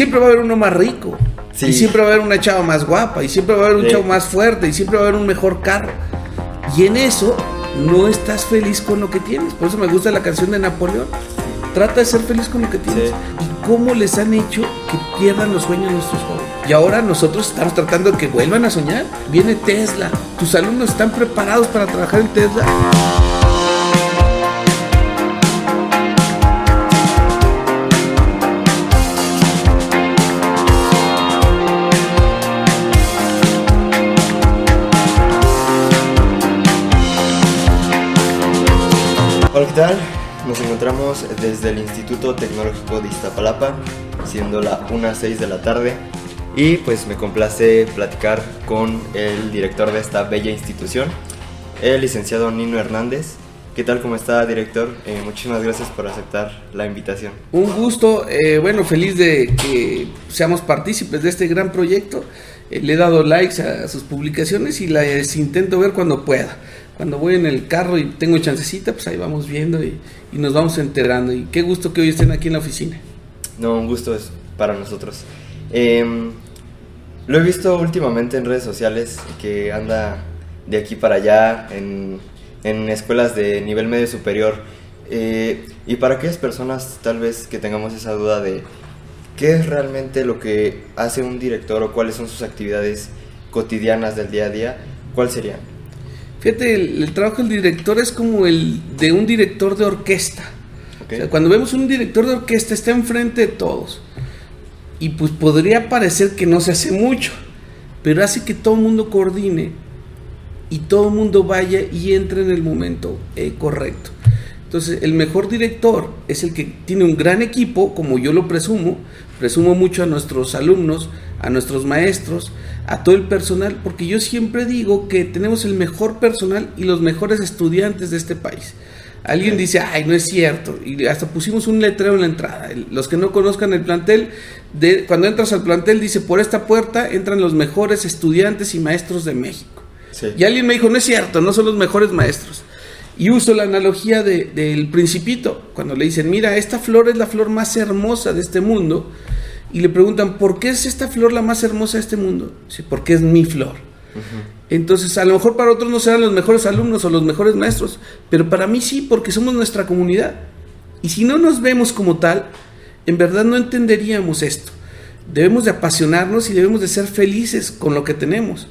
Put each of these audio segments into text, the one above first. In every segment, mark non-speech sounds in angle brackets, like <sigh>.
siempre va a haber uno más rico. Y siempre va a haber una chava más guapa. Y siempre va a haber un chavo más fuerte. Y siempre va a haber un mejor carro. Y en eso no estás feliz con lo que tienes. Por eso me gusta la canción de Napoleón. Trata de ser feliz con lo que tienes. Y cómo les han hecho que pierdan los sueños nuestros jóvenes. Y ahora nosotros estamos tratando de que vuelvan a soñar. Viene Tesla. Tus alumnos están preparados para trabajar en Tesla. ¿Qué tal? Nos encontramos desde el Instituto Tecnológico de Iztapalapa, siendo la 1.06 de la tarde. Y pues me complace platicar con el director de esta bella institución, el licenciado Nino Hernández. ¿Qué tal? ¿Cómo está, director? Eh, muchísimas gracias por aceptar la invitación. Un gusto, eh, bueno, feliz de que seamos partícipes de este gran proyecto. Eh, le he dado likes a sus publicaciones y las intento ver cuando pueda cuando voy en el carro y tengo chancecita, pues ahí vamos viendo y, nos vamos enterando. Y qué gusto que hoy estén aquí en la oficina. No, un gusto es para nosotros. Em, lo he visto últimamente en redes sociales que anda de aquí para allá en, en escuelas de nivel medio superior. Eh, y para aquellas personas tal vez que tengamos esa duda de qué es realmente lo que hace un director o cuáles son sus actividades cotidianas del día a día, ¿cuál sería? Fíjate, el, trabajo del director es como el de un director de orquesta. cuando vemos un director de orquesta está enfrente de todos. Y pues podría parecer que no se hace mucho, pero hace que todo el mundo coordine y todo el mundo vaya y entre en el momento eh, correcto. Entonces, el mejor director es el que tiene un gran equipo, como yo lo presumo, presumo mucho a nuestros alumnos, a nuestros maestros, a todo el personal, porque yo siempre digo que tenemos el mejor personal y los mejores estudiantes de este país. Alguien dice, ay, no es cierto. Y hasta pusimos un letrero en la entrada. Los que no conozcan el plantel, de, cuando entras al plantel dice, por esta puerta entran los mejores estudiantes y maestros de México. Y alguien me dijo, no es cierto, no son los mejores maestros. Y uso la analogía del principito, cuando le dicen, mira, esta flor es la flor más hermosa de este mundo y le preguntan, ¿por qué es esta flor la más hermosa de este mundo? Sí, porque es mi flor. Entonces, a lo mejor para otros no serán los mejores alumnos o los mejores maestros, pero para mí sí, porque somos nuestra comunidad. Y si no nos vemos como tal, en verdad no entenderíamos esto. Debemos de apasionarnos y debemos de ser felices con lo que tenemos.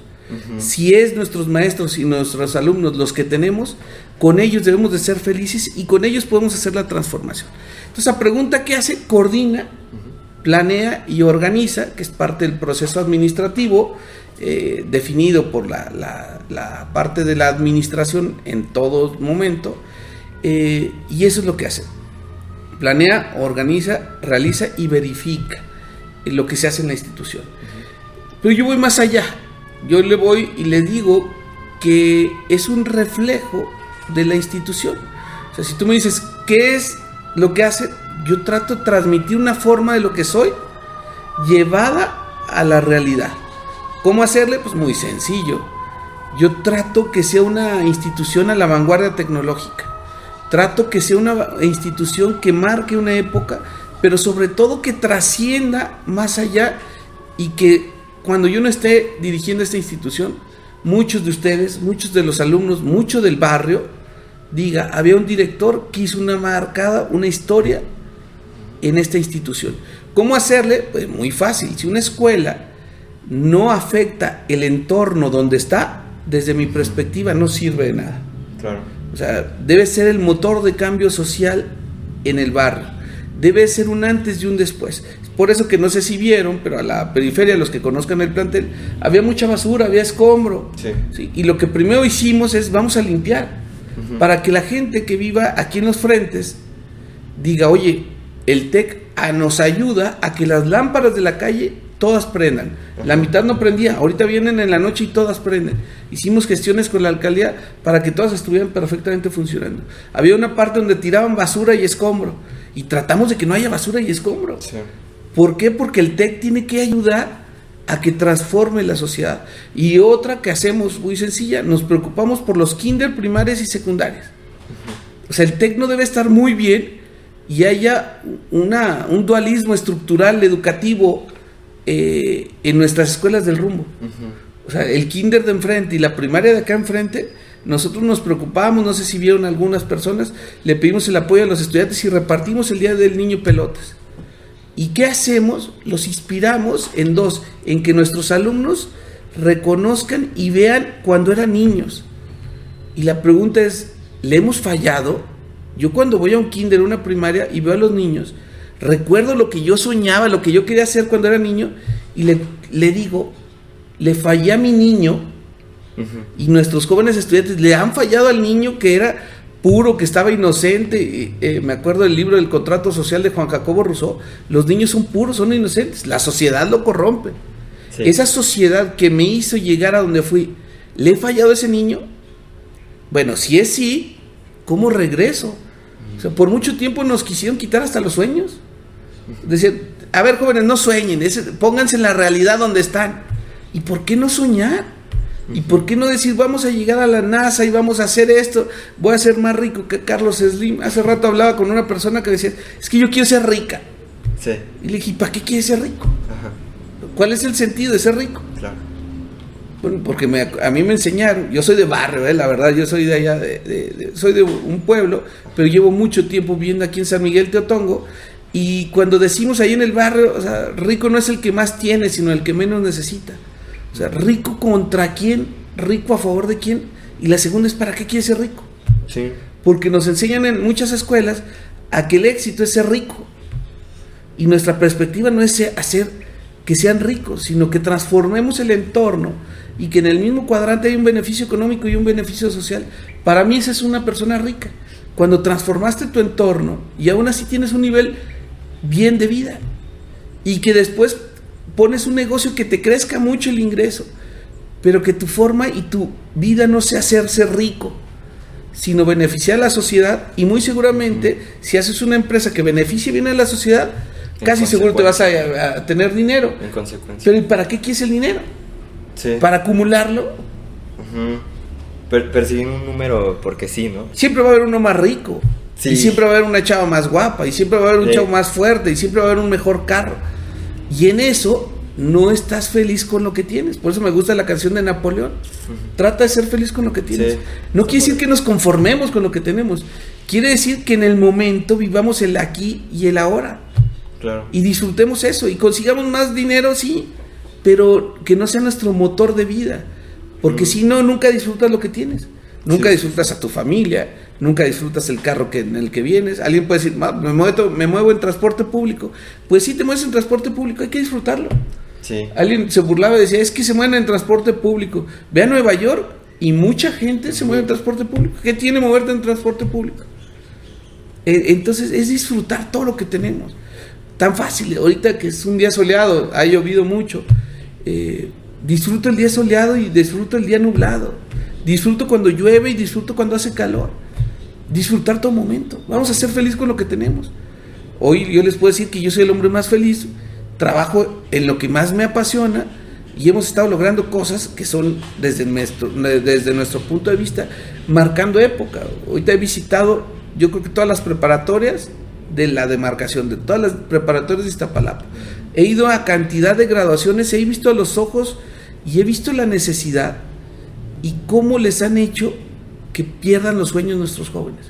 Si es nuestros maestros y nuestros alumnos los que tenemos, con ellos debemos de ser felices y con ellos podemos hacer la transformación. Entonces, la pregunta que hace, coordina planea y organiza, que es parte del proceso administrativo eh, definido por la, parte de la administración en todo momento, eh, y eso es lo que hace. Planea, organiza, realiza y verifica lo que se hace en la institución. Pero yo voy más allá. Yo le voy y le digo que es un reflejo de la institución. O sea, si tú me dices, ¿qué es lo que hace? Yo trato de transmitir una forma de lo que soy llevada a la realidad. ¿Cómo hacerle? Pues muy sencillo. Yo trato que sea una institución a la vanguardia tecnológica. Trato que sea una institución que marque una época, pero sobre todo que trascienda más allá y que cuando yo no esté dirigiendo esta institución, muchos de ustedes, muchos de los alumnos, mucho del barrio, diga, había un director que hizo una marcada, una historia en esta institución. ¿Cómo hacerle? Pues muy fácil. Si una escuela no afecta el entorno donde está, desde mi perspectiva no sirve de nada. Claro. O sea, debe ser el motor de cambio social en el barrio. Debe ser un antes y un después. Por eso que no sé si vieron, pero a la periferia, los que conozcan el plantel, había mucha basura, había escombro. Sí. Y lo que primero hicimos es, vamos a limpiar, para que la gente que viva aquí en los frentes diga, oye, el TEC nos ayuda a que las lámparas de la calle todas prendan. La mitad no prendía, ahorita vienen en la noche y todas prenden. Hicimos gestiones con la alcaldía para que todas estuvieran perfectamente funcionando. Había una parte donde tiraban basura y escombro y tratamos de que no haya basura y escombro. ¿Por qué? Porque el TEC tiene que ayudar a que transforme la sociedad. Y otra que hacemos muy sencilla, nos preocupamos por los kinder primarios y secundarios. O sea, el TEC no debe estar muy bien y haya una, un dualismo estructural educativo eh, en nuestras escuelas del rumbo. O sea, el kinder de enfrente y la primaria de acá enfrente, nosotros nos preocupamos, no sé si vieron algunas personas, le pedimos el apoyo a los estudiantes y repartimos el Día del Niño pelotas. ¿Y qué hacemos? Los inspiramos en dos, en que nuestros alumnos reconozcan y vean cuando eran niños. Y la pregunta es, ¿le hemos fallado? Yo cuando voy a un kinder, una primaria y veo a los niños, recuerdo lo que yo soñaba, lo que yo quería hacer cuando era niño y le, le digo, le fallé a mi niño y nuestros jóvenes estudiantes le han fallado al niño que era puro, que estaba inocente. Eh, me acuerdo del libro del contrato social de Juan Jacobo Rousseau. Los niños son puros, son inocentes. La sociedad lo corrompe. Esa sociedad que me hizo llegar a donde fui, ¿le he fallado a ese niño? Bueno, si es sí, ¿cómo regreso? O sea, por mucho tiempo nos quisieron quitar hasta los sueños. Decían, a ver, jóvenes, no sueñen, pónganse en la realidad donde están. ¿Y por qué no soñar? ¿Y por qué no decir, vamos a llegar a la NASA y vamos a hacer esto? Voy a ser más rico que Carlos Slim. Hace rato hablaba con una persona que decía, es que yo quiero ser rica. Sí. Y le dije, ¿para qué quieres ser rico? ¿Cuál es el sentido de ser rico? Claro. Bueno, porque a mí me enseñaron, yo soy de barrio, eh, la verdad, yo soy de allá, de, soy de un pueblo, pero llevo mucho tiempo viviendo aquí en San Miguel Teotongo, y cuando decimos ahí en el barrio, o sea, rico no es el que más tiene, sino el que menos necesita. O sea, rico contra quién, rico a favor de quién, y la segunda es para qué quiere ser rico. Sí. Porque nos enseñan en muchas escuelas a que el éxito es ser rico. Y nuestra perspectiva no es hacer que sean ricos, sino que transformemos el entorno y que en el mismo cuadrante hay un beneficio económico y un beneficio social. Para mí esa es una persona rica. Cuando transformaste tu entorno y aún así tienes un nivel bien de vida y que después pones un negocio que te crezca mucho el ingreso, pero que tu forma y tu vida no sea hacerse rico, sino beneficiar a la sociedad y muy seguramente si haces una empresa que beneficie bien a la sociedad, casi seguro te vas a, tener dinero. En consecuencia. Pero ¿y para qué quieres el dinero? Sí. ¿Para acumularlo? persiguen un número porque sí, ¿no? Siempre va a haber uno más rico. Y siempre va a haber una chava más guapa. Y siempre va a haber un chavo más fuerte. Y siempre va a haber un mejor carro. Y en eso no estás feliz con lo que tienes. Por eso me gusta la canción de Napoleón. Trata de ser feliz con lo que tienes. No quiere decir que nos conformemos con lo que tenemos. Quiere decir que en el momento vivamos el aquí y el ahora. Y disfrutemos eso y consigamos más dinero, sí, pero que no sea nuestro motor de vida. Porque si no, nunca disfrutas lo que tienes. Nunca disfrutas a tu familia, nunca disfrutas el carro que, en el que vienes. Alguien puede decir, me muevo, me muevo en transporte público. Pues sí, te mueves en transporte público, hay que disfrutarlo. Alguien se burlaba y decía, es que se mueven en transporte público. Ve a Nueva York y mucha gente se mueve en transporte público. ¿Qué tiene moverte en transporte público? E, entonces es disfrutar todo lo que tenemos tan fácil. Ahorita que es un día soleado, ha llovido mucho. Eh, disfruto el día soleado y disfruto el día nublado. Disfruto cuando llueve y disfruto cuando hace calor. Disfrutar todo momento. Vamos a ser felices con lo que tenemos. Hoy yo les puedo decir que yo soy el hombre más feliz. Trabajo en lo que más me apasiona y hemos estado logrando cosas que son desde nuestro, desde nuestro punto de vista marcando época. Ahorita he visitado, yo creo que todas las preparatorias de la demarcación de todas las preparatorias de Iztapalapa. He ido a cantidad de graduaciones, he visto a los ojos y he visto la necesidad y cómo les han hecho que pierdan los sueños nuestros jóvenes.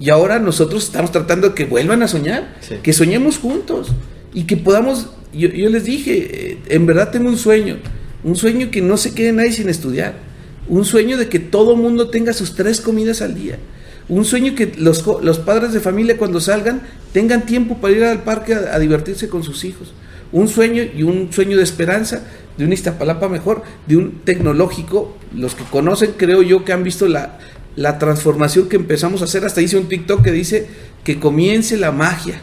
Y ahora nosotros estamos tratando de que vuelvan a soñar, que soñemos juntos y que podamos, yo, yo, les dije, eh, en verdad tengo un sueño, un sueño que no se quede nadie sin estudiar, un sueño de que todo mundo tenga sus tres comidas al día, un sueño que los, los, padres de familia cuando salgan tengan tiempo para ir al parque a, divertirse con sus hijos. Un sueño y un sueño de esperanza de un Iztapalapa mejor, de un tecnológico. Los que conocen, creo yo, que han visto la, la transformación que empezamos a hacer. Hasta hice un TikTok que dice que comience la magia.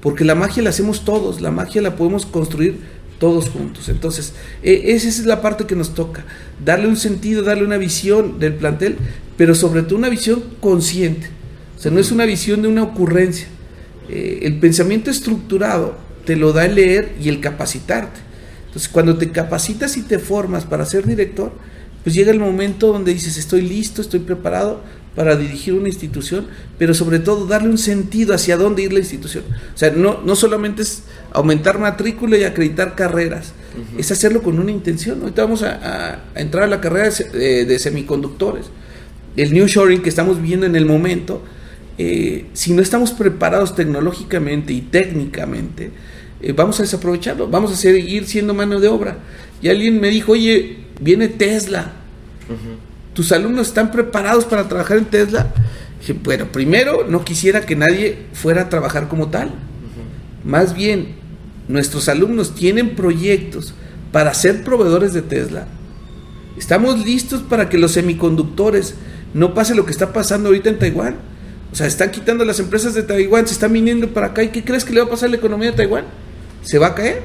Porque la magia la hacemos todos, la magia la podemos construir todos juntos. Entonces, e, esa es la parte que nos toca, darle un sentido, darle una visión del plantel, pero sobre todo una visión consciente. O sea, no es una visión de una ocurrencia. Eh, el pensamiento estructurado te lo da el leer y el capacitarte. Entonces, cuando te capacitas y te formas para ser director, pues llega el momento donde dices, estoy listo, estoy preparado para dirigir una institución, pero sobre todo darle un sentido hacia dónde ir la institución. O sea, no, no solamente es aumentar matrícula y acreditar carreras, es hacerlo con una intención. Ahorita vamos a, entrar a la carrera de, semiconductores. El new shoring que estamos viendo en el momento, eh, si no estamos preparados tecnológicamente y técnicamente, eh, vamos a desaprovecharlo, vamos a seguir siendo mano de obra. Y alguien me dijo, oye, viene Tesla. ¿Tus alumnos están preparados para trabajar en Tesla? Dije, bueno, primero no quisiera que nadie fuera a trabajar como tal. Más bien, nuestros alumnos tienen proyectos para ser proveedores de Tesla. Estamos listos para que los semiconductores no pase lo que está pasando ahorita en Taiwán. O sea, están quitando las empresas de Taiwán, se están viniendo para acá. ¿Y qué crees que le va a pasar a la economía de Taiwán? ¿Se va a caer?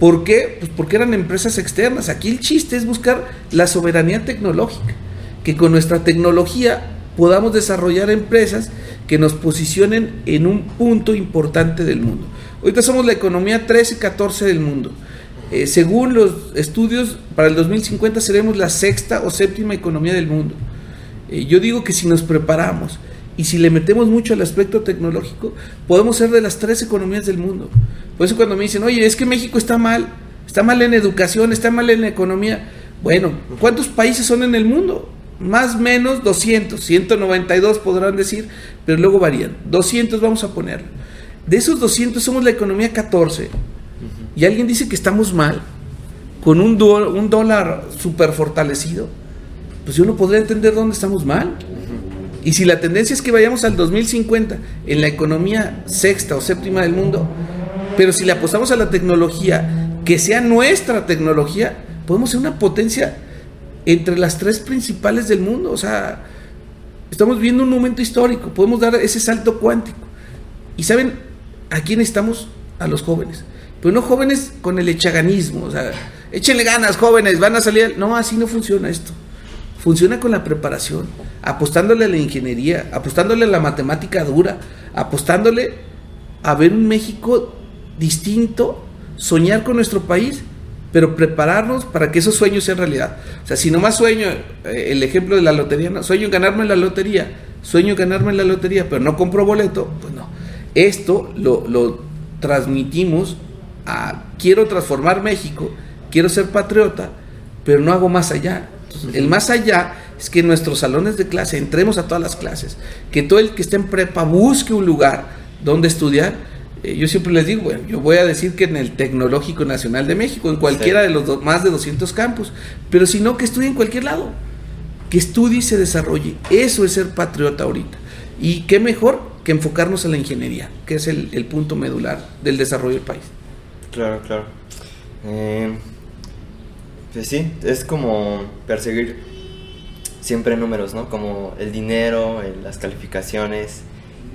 ¿Por qué? Pues porque eran empresas externas. Aquí el chiste es buscar la soberanía tecnológica. Que con nuestra tecnología podamos desarrollar empresas que nos posicionen en un punto importante del mundo. Ahorita somos la economía 13 y 14 del mundo. Eh, según los estudios, para el 2050 seremos la sexta o séptima economía del mundo. Eh, yo digo que si nos preparamos y si le metemos mucho al aspecto tecnológico, podemos ser de las tres economías del mundo. Por eso cuando me dicen, oye, es que México está mal, está mal en educación, está mal en la economía. Bueno, ¿cuántos países son en el mundo? Más o menos 200, 192 podrán decir, pero luego varían. 200 vamos a poner. De esos 200 somos la economía 14. Y alguien dice que estamos mal, con un, un dólar súper fortalecido. Pues yo no podría entender dónde estamos mal. Y si la tendencia es que vayamos al 2050 en la economía sexta o séptima del mundo, pero si le apostamos a la tecnología, que sea nuestra tecnología, podemos ser una potencia entre las tres principales del mundo. O sea, estamos viendo un momento histórico, podemos dar ese salto cuántico. Y saben, ¿a quién estamos? A los jóvenes. Pero no jóvenes con el echaganismo, o sea, échenle ganas, jóvenes, van a salir. No, así no funciona esto. Funciona con la preparación, apostándole a la ingeniería, apostándole a la matemática dura, apostándole a ver un México distinto, soñar con nuestro país, pero prepararnos para que esos sueños sean realidad. O sea, si nomás sueño, eh, el ejemplo de la lotería, no, sueño ganarme la lotería, sueño ganarme la lotería, pero no compro boleto, pues no. Esto lo, lo transmitimos a quiero transformar México, quiero ser patriota, pero no hago más allá. El más allá es que en nuestros salones de clase entremos a todas las clases, que todo el que esté en prepa busque un lugar donde estudiar. Eh, yo siempre les digo, bueno, yo voy a decir que en el Tecnológico Nacional de México, en cualquiera de los más de 200 campus, pero si no, que estudie en cualquier lado, que estudie y se desarrolle. Eso es ser patriota ahorita. Y qué mejor que enfocarnos en la ingeniería, que es el, punto medular del desarrollo del país. Claro, claro. Eh, pues sí, es como perseguir siempre números, ¿no? Como el dinero, las calificaciones.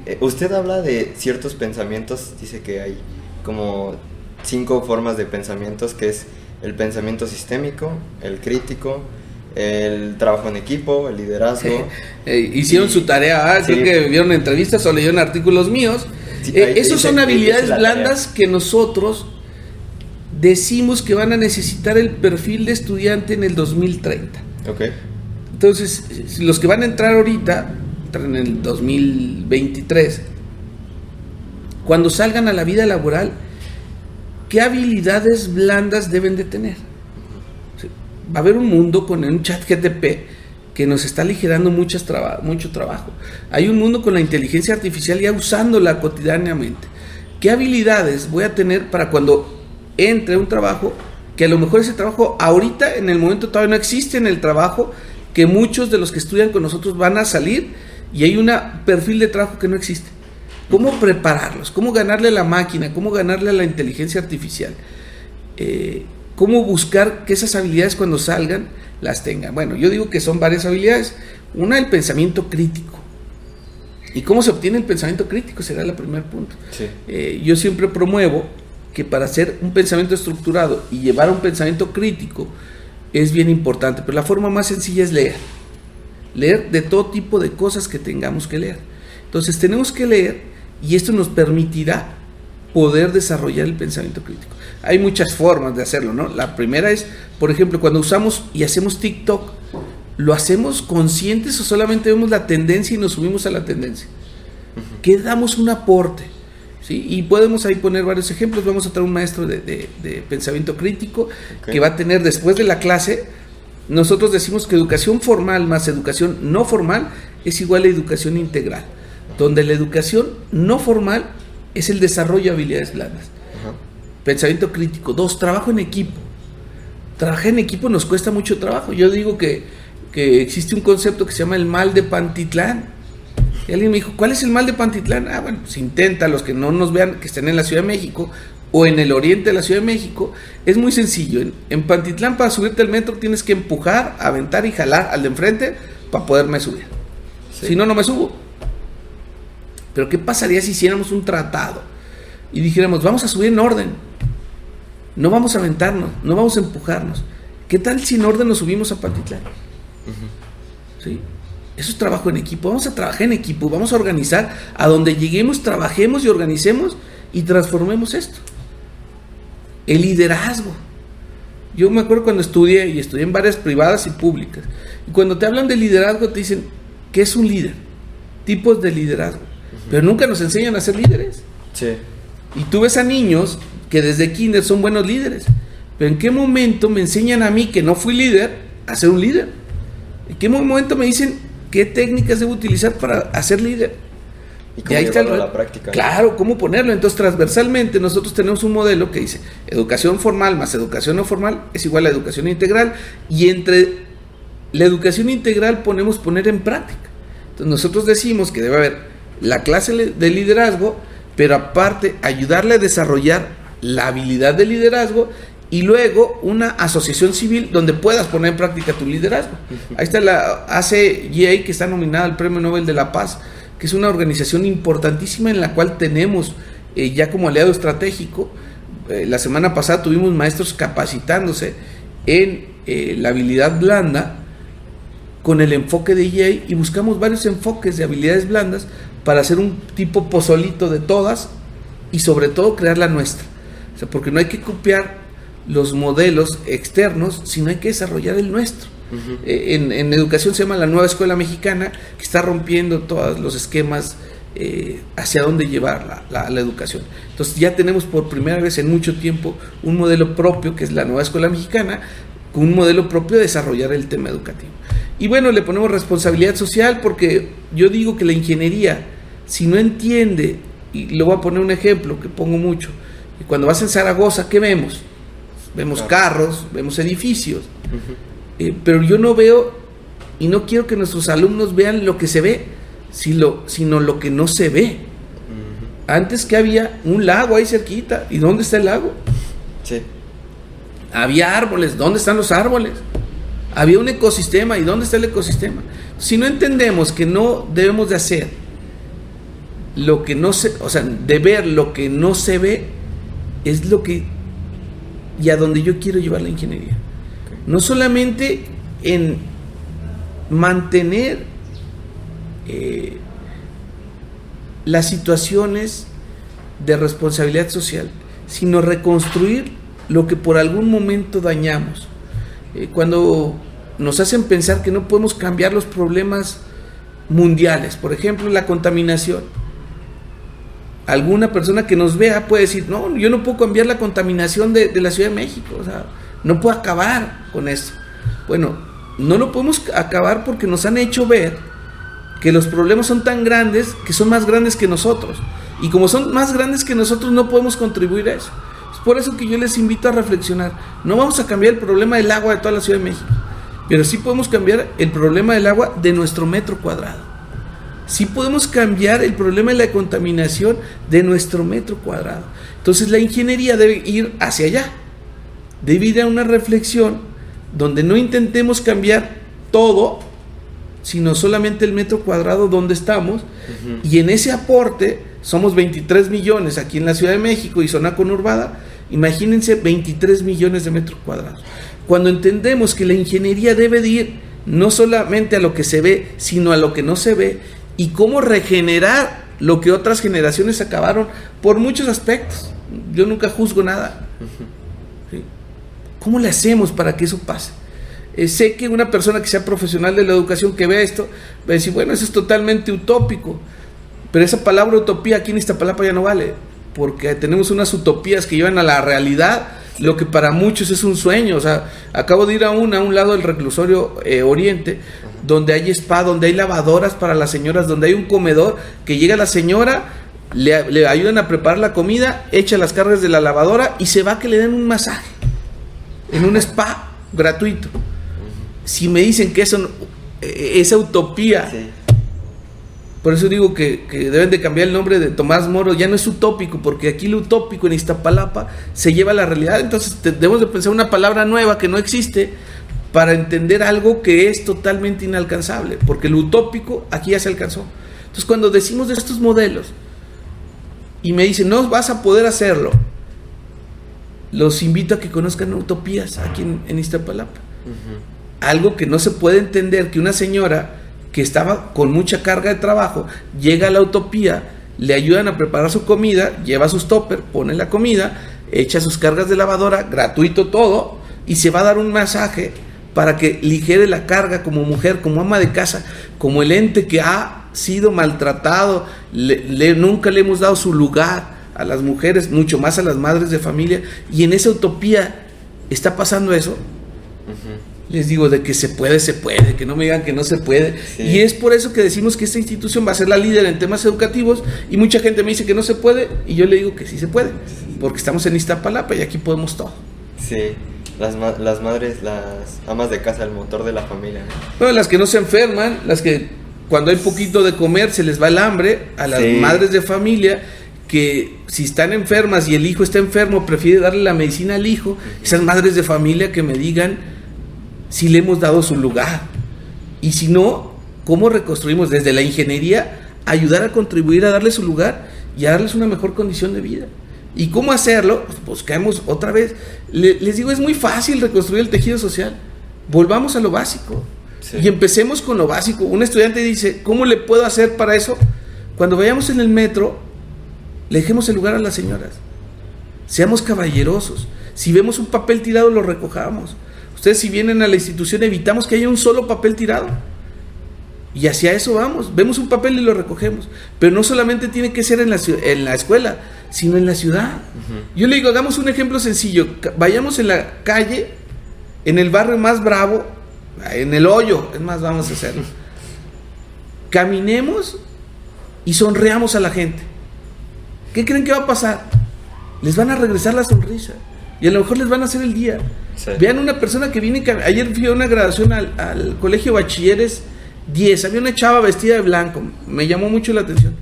Eh, usted habla de ciertos pensamientos, dice que hay como cinco formas de pensamientos, que es el pensamiento sistémico, el crítico, el trabajo en equipo, el liderazgo. <laughs> Eh, hicieron su tarea, ah, creo que vieron entrevistas o leyeron artículos míos. Eh, esos son habilidades blandas que nosotros decimos que van a necesitar el perfil de estudiante en el 2030. Okay. Entonces, los que van a entrar ahorita, entran en el 2023, cuando salgan a la vida laboral, ¿qué habilidades blandas deben de tener? Va a haber un mundo con un chat GTP que nos está aligerando mucho trabajo. Hay un mundo con la inteligencia artificial ya usándola cotidianamente. ¿Qué habilidades voy a tener para cuando entre un trabajo que a lo mejor ese trabajo ahorita en el momento todavía no existe en el trabajo que muchos de los que estudian con nosotros van a salir y hay un perfil de trabajo que no existe. ¿Cómo prepararlos? ¿Cómo ganarle a la máquina? ¿Cómo ganarle a la inteligencia artificial? Eh, ¿Cómo buscar que esas habilidades cuando salgan las tengan? Bueno, yo digo que son varias habilidades. Una, el pensamiento crítico. ¿Y cómo se obtiene el pensamiento crítico? Será el primer punto. Eh, yo siempre promuevo que para hacer un pensamiento estructurado y llevar un pensamiento crítico es bien importante, pero la forma más sencilla es leer. Leer de todo tipo de cosas que tengamos que leer. Entonces tenemos que leer y esto nos permitirá poder desarrollar el pensamiento crítico. Hay muchas formas de hacerlo, ¿no? La primera es, por ejemplo, cuando usamos y hacemos TikTok, ¿lo hacemos conscientes o solamente vemos la tendencia y nos subimos a la tendencia? ¿Qué damos un aporte? ¿Sí? Y podemos ahí poner varios ejemplos. Vamos a traer un maestro de, pensamiento crítico que va a tener después de la clase. Nosotros decimos que educación formal más educación no formal es igual a educación integral, donde la educación no formal es el desarrollo de habilidades blandas. Pensamiento crítico. Dos, trabajo en equipo. Trabajar en equipo nos cuesta mucho trabajo. Yo digo que, que existe un concepto que se llama el mal de Pantitlán y alguien me dijo, ¿cuál es el mal de Pantitlán? Ah, bueno, se intenta, los que no nos vean, que estén en la Ciudad de México o en el oriente de la Ciudad de México, es muy sencillo. En, Pantitlán, para subirte al metro, tienes que empujar, aventar y jalar al de enfrente para poderme subir. Si no, no me subo. Pero ¿qué pasaría si hiciéramos un tratado y dijéramos, vamos a subir en orden? No vamos a aventarnos, no vamos a empujarnos. ¿Qué tal si en orden nos subimos a Pantitlán? ¿Sí? Eso es trabajo en equipo. Vamos a trabajar en equipo, vamos a organizar. A donde lleguemos, trabajemos y organicemos y transformemos esto. El liderazgo. Yo me acuerdo cuando estudié y estudié en varias privadas y públicas. Y cuando te hablan de liderazgo te dicen, ¿qué es un líder? Tipos de liderazgo. Pero nunca nos enseñan a ser líderes. Sí. Y tú ves a niños que desde kinder son buenos líderes. Pero ¿en qué momento me enseñan a mí que no fui líder a ser un líder? ¿En qué momento me dicen qué técnicas debo utilizar para hacer líder. Y, cómo ahí está la práctica. Claro, cómo ponerlo. Entonces, transversalmente, nosotros tenemos un modelo que dice educación formal más educación no formal es igual a educación integral. Y entre la educación integral ponemos poner en práctica. Entonces, nosotros decimos que debe haber la clase de liderazgo, pero aparte ayudarle a desarrollar la habilidad de liderazgo y luego una asociación civil donde puedas poner en práctica tu liderazgo. Ahí está la ACGA que está nominada al Premio Nobel de la Paz, que es una organización importantísima en la cual tenemos eh, ya como aliado estratégico. Eh, la semana pasada tuvimos maestros capacitándose en eh, la habilidad blanda con el enfoque de EA y buscamos varios enfoques de habilidades blandas para hacer un tipo pozolito de todas y sobre todo crear la nuestra. O sea, porque no hay que copiar los modelos externos, sino hay que desarrollar el nuestro. Eh, en, educación se llama la nueva escuela mexicana, que está rompiendo todos los esquemas eh, hacia dónde llevar la, la, educación. Entonces ya tenemos por primera vez en mucho tiempo un modelo propio, que es la nueva escuela mexicana, con un modelo propio de desarrollar el tema educativo. Y bueno, le ponemos responsabilidad social porque yo digo que la ingeniería, si no entiende, y le voy a poner un ejemplo que pongo mucho, cuando vas en Zaragoza, ¿qué vemos? Vemos carros, vemos edificios, eh, pero yo no veo y no quiero que nuestros alumnos vean lo que se ve, sino, sino lo que no se ve. Antes que había un lago ahí cerquita, ¿y dónde está el lago? Sí. Había árboles, ¿dónde están los árboles? Había un ecosistema, ¿y dónde está el ecosistema? Si no entendemos que no debemos de hacer lo que no se, o sea, de ver lo que no se ve, es lo que y a donde yo quiero llevar la ingeniería. No solamente en mantener eh, las situaciones de responsabilidad social, sino reconstruir lo que por algún momento dañamos. Eh, cuando nos hacen pensar que no podemos cambiar los problemas mundiales, por ejemplo, la contaminación alguna persona que nos vea puede decir, no, yo no puedo cambiar la contaminación de, la Ciudad de México, o sea, no puedo acabar con eso. Bueno, no lo podemos acabar porque nos han hecho ver que los problemas son tan grandes que son más grandes que nosotros. Y como son más grandes que nosotros, no podemos contribuir a eso. Es por eso que yo les invito a reflexionar. No vamos a cambiar el problema del agua de toda la Ciudad de México, pero sí podemos cambiar el problema del agua de nuestro metro cuadrado sí podemos cambiar el problema de la contaminación de nuestro metro cuadrado. Entonces la ingeniería debe ir hacia allá, debe ir a una reflexión donde no intentemos cambiar todo, sino solamente el metro cuadrado donde estamos, y en ese aporte somos 23 millones aquí en la Ciudad de México y zona conurbada, imagínense 23 millones de metros cuadrados. Cuando entendemos que la ingeniería debe de ir no solamente a lo que se ve, sino a lo que no se ve, y cómo regenerar lo que otras generaciones acabaron por muchos aspectos. Yo nunca juzgo nada. ¿Cómo le hacemos para que eso pase? Eh, sé que una persona que sea profesional de la educación que vea esto va a decir, bueno, eso es totalmente utópico. Pero esa palabra utopía aquí en esta palabra ya no vale, porque tenemos unas utopías que llevan a la realidad lo que para muchos es un sueño. O sea, acabo de ir a un, a un lado del reclusorio eh, Oriente, donde hay spa, donde hay lavadoras para las señoras, donde hay un comedor, que llega la señora, le, le ayudan a preparar la comida, echa las cargas de la lavadora y se va a que le den un masaje en un spa gratuito. Si me dicen que eso, eh, esa utopía por eso digo que, deben de cambiar el nombre de Tomás Moro, ya no es utópico, porque aquí lo utópico en Iztapalapa se lleva a la realidad, entonces debemos de pensar una palabra nueva que no existe para entender algo que es totalmente inalcanzable, porque lo utópico aquí ya se alcanzó. Entonces cuando decimos de estos modelos y me dicen, no vas a poder hacerlo, los invito a que conozcan utopías aquí en, Iztapalapa. Algo que no se puede entender que una señora que estaba con mucha carga de trabajo, llega a la utopía, le ayudan a preparar su comida, lleva sus topper, pone la comida, echa sus cargas de lavadora, gratuito todo, y se va a dar un masaje para que ligere la carga como mujer, como ama de casa, como el ente que ha sido maltratado, le, nunca le hemos dado su lugar a las mujeres, mucho más a las madres de familia, y en esa utopía está pasando eso. Les digo de que se puede, se puede, que no me digan que no se puede. Y es por eso que decimos que esta institución va a ser la líder en temas educativos y mucha gente me dice que no se puede y yo le digo que sí se puede, porque estamos en Iztapalapa y aquí podemos todo. Sí, las, las madres, las amas de casa, el motor de la familia. Bueno, las que no se enferman, las que cuando hay poquito de comer se les va el hambre, a las madres de familia que si están enfermas y el hijo está enfermo, prefiere darle la medicina al hijo, esas madres de familia que me digan si le hemos dado su lugar. Y si no, ¿cómo reconstruimos desde la ingeniería ayudar a contribuir a darle su lugar y a darles una mejor condición de vida? ¿Y cómo hacerlo? Pues buscamos otra vez. les digo, es muy fácil reconstruir el tejido social. Volvamos a lo básico. Y empecemos con lo básico. Un estudiante dice, ¿cómo le puedo hacer para eso? Cuando vayamos en el metro, le dejemos el lugar a las señoras. Seamos caballerosos. Si vemos un papel tirado, lo recojamos. Ustedes si vienen a la institución evitamos que haya un solo papel tirado. Y hacia eso vamos. Vemos un papel y lo recogemos. Pero no solamente tiene que ser en la, en la escuela, sino en la ciudad. Yo le digo, hagamos un ejemplo sencillo. Vayamos en la calle, en el barrio más bravo, en el hoyo, es más, vamos a hacerlo. <laughs> Caminemos y sonreamos a la gente. ¿Qué creen que va a pasar? Les van a regresar la sonrisa. Y a lo mejor les van a hacer el día. Vean una persona que viene. Ayer fui a una graduación al, colegio Bachilleres 10. Había una chava vestida de blanco. Me llamó mucho la atención.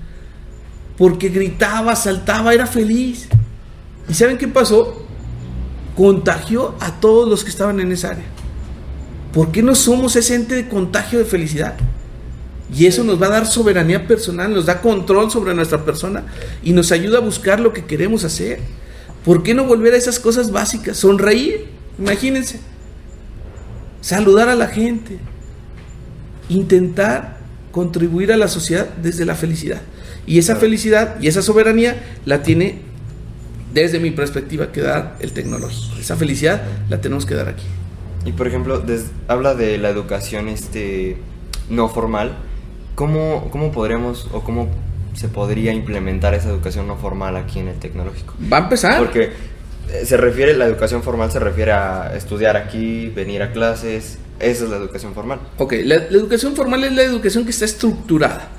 Porque gritaba, saltaba, era feliz. ¿Y saben qué pasó? Contagió a todos los que estaban en esa área. ¿Por qué no somos ese ente de contagio de felicidad? Y eso nos va a dar soberanía personal, nos da control sobre nuestra persona y nos ayuda a buscar lo que queremos hacer. ¿Por qué no volver a esas cosas básicas? Sonreír, imagínense. Saludar a la gente. Intentar contribuir a la sociedad desde la felicidad. Y esa felicidad y esa soberanía la tiene, desde mi perspectiva, que dar el tecnológico. Esa felicidad la tenemos que dar aquí. Y por ejemplo, habla de la educación este, no formal. ¿Cómo, ¿Cómo podríamos o cómo se podría implementar esa educación no formal aquí en el tecnológico? Va a empezar. Porque se refiere, la educación formal se refiere a estudiar aquí, venir a clases, esa es la educación formal. Ok, la, educación formal es la educación que está estructurada,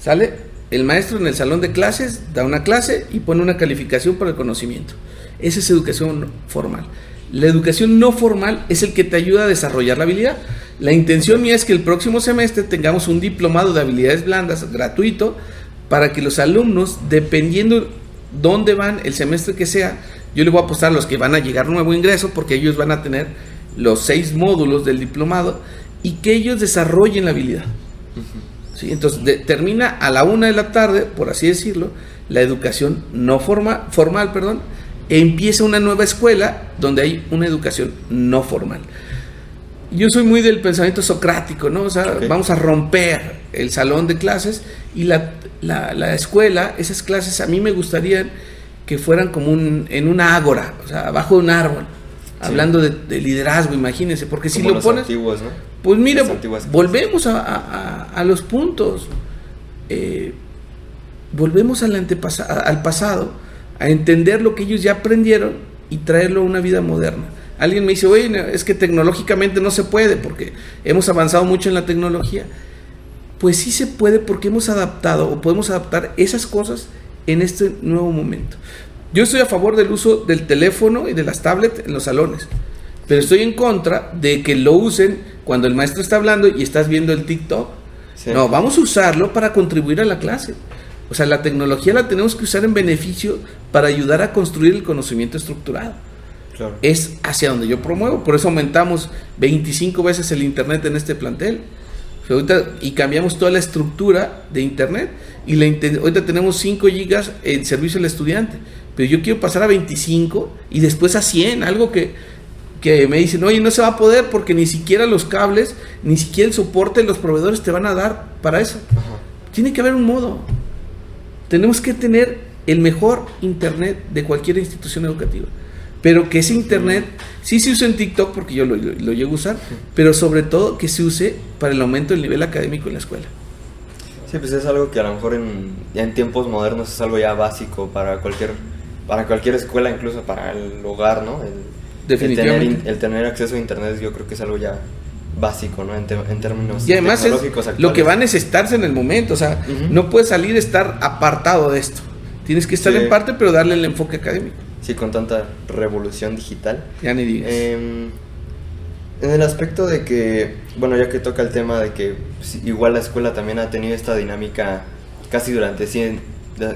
¿sale? El maestro en el salón de clases da una clase y pone una calificación para el conocimiento. Esa es educación formal. La educación no formal es el que te ayuda a desarrollar la habilidad. La intención mía es que el próximo semestre tengamos un diplomado de habilidades blandas gratuito para que los alumnos, dependiendo dónde van, el semestre que sea, yo le voy a apostar a los que van a llegar nuevo ingreso, porque ellos van a tener los seis módulos del diplomado y que ellos desarrollen la habilidad. ¿Sí? Entonces termina a la una de la tarde, por así decirlo, la educación no forma, formal, perdón, e empieza una nueva escuela donde hay una educación no formal. Yo soy muy del pensamiento socrático, ¿no? O sea, vamos a romper el salón de clases y la, la, escuela, esas clases a mí me gustaría que fueran como un, en una ágora, o sea, abajo de un árbol. hablando de, liderazgo, imagínense, porque si lo pones... Antiguos, ¿no? Pues mira, volvemos a, los puntos. Eh, volvemos al, al pasado, a entender lo que ellos ya aprendieron y traerlo a una vida moderna. Alguien me dice, oye, es que tecnológicamente no se puede porque hemos avanzado mucho en la tecnología. Pues sí se puede porque hemos adaptado o podemos adaptar esas cosas en este nuevo momento. Yo estoy a favor del uso del teléfono y de las tablets en los salones, pero estoy en contra de que lo usen cuando el maestro está hablando y estás viendo el TikTok. No, vamos a usarlo para contribuir a la clase. O sea, la tecnología la tenemos que usar en beneficio para ayudar a construir el conocimiento estructurado. Es hacia donde yo promuevo. Por eso aumentamos 25 veces el Internet en este plantel. Y cambiamos toda la estructura de Internet. Y la, ahorita tenemos 5 gigas en servicio al estudiante. Pero yo quiero pasar a 25 y después a 100. Algo que, que me dicen, oye, no se va a poder porque ni siquiera los cables, ni siquiera el soporte de los proveedores te van a dar para eso. Tiene que haber un modo. Tenemos que tener el mejor Internet de cualquier institución educativa. Pero que ese Internet sí se use en TikTok porque yo lo, llego a usar, pero sobre todo que se use para el aumento del nivel académico en la escuela. Sí, pues es algo que a lo mejor en, ya en tiempos modernos es algo ya básico para cualquier, para cualquier escuela, incluso para el hogar, ¿no? El, Definitivamente. El tener, acceso a Internet yo creo que es algo ya básico, ¿no? En, términos y además es lo que va a necesitarse en el momento, o sea, no puedes salir estar apartado de esto. Tienes que estar en parte, pero darle el enfoque académico. Sí, con tanta revolución digital. Ya ni digas. Em, en el aspecto de que, bueno, ya que toca el tema de que pues, igual la escuela también ha tenido esta dinámica casi durante 100,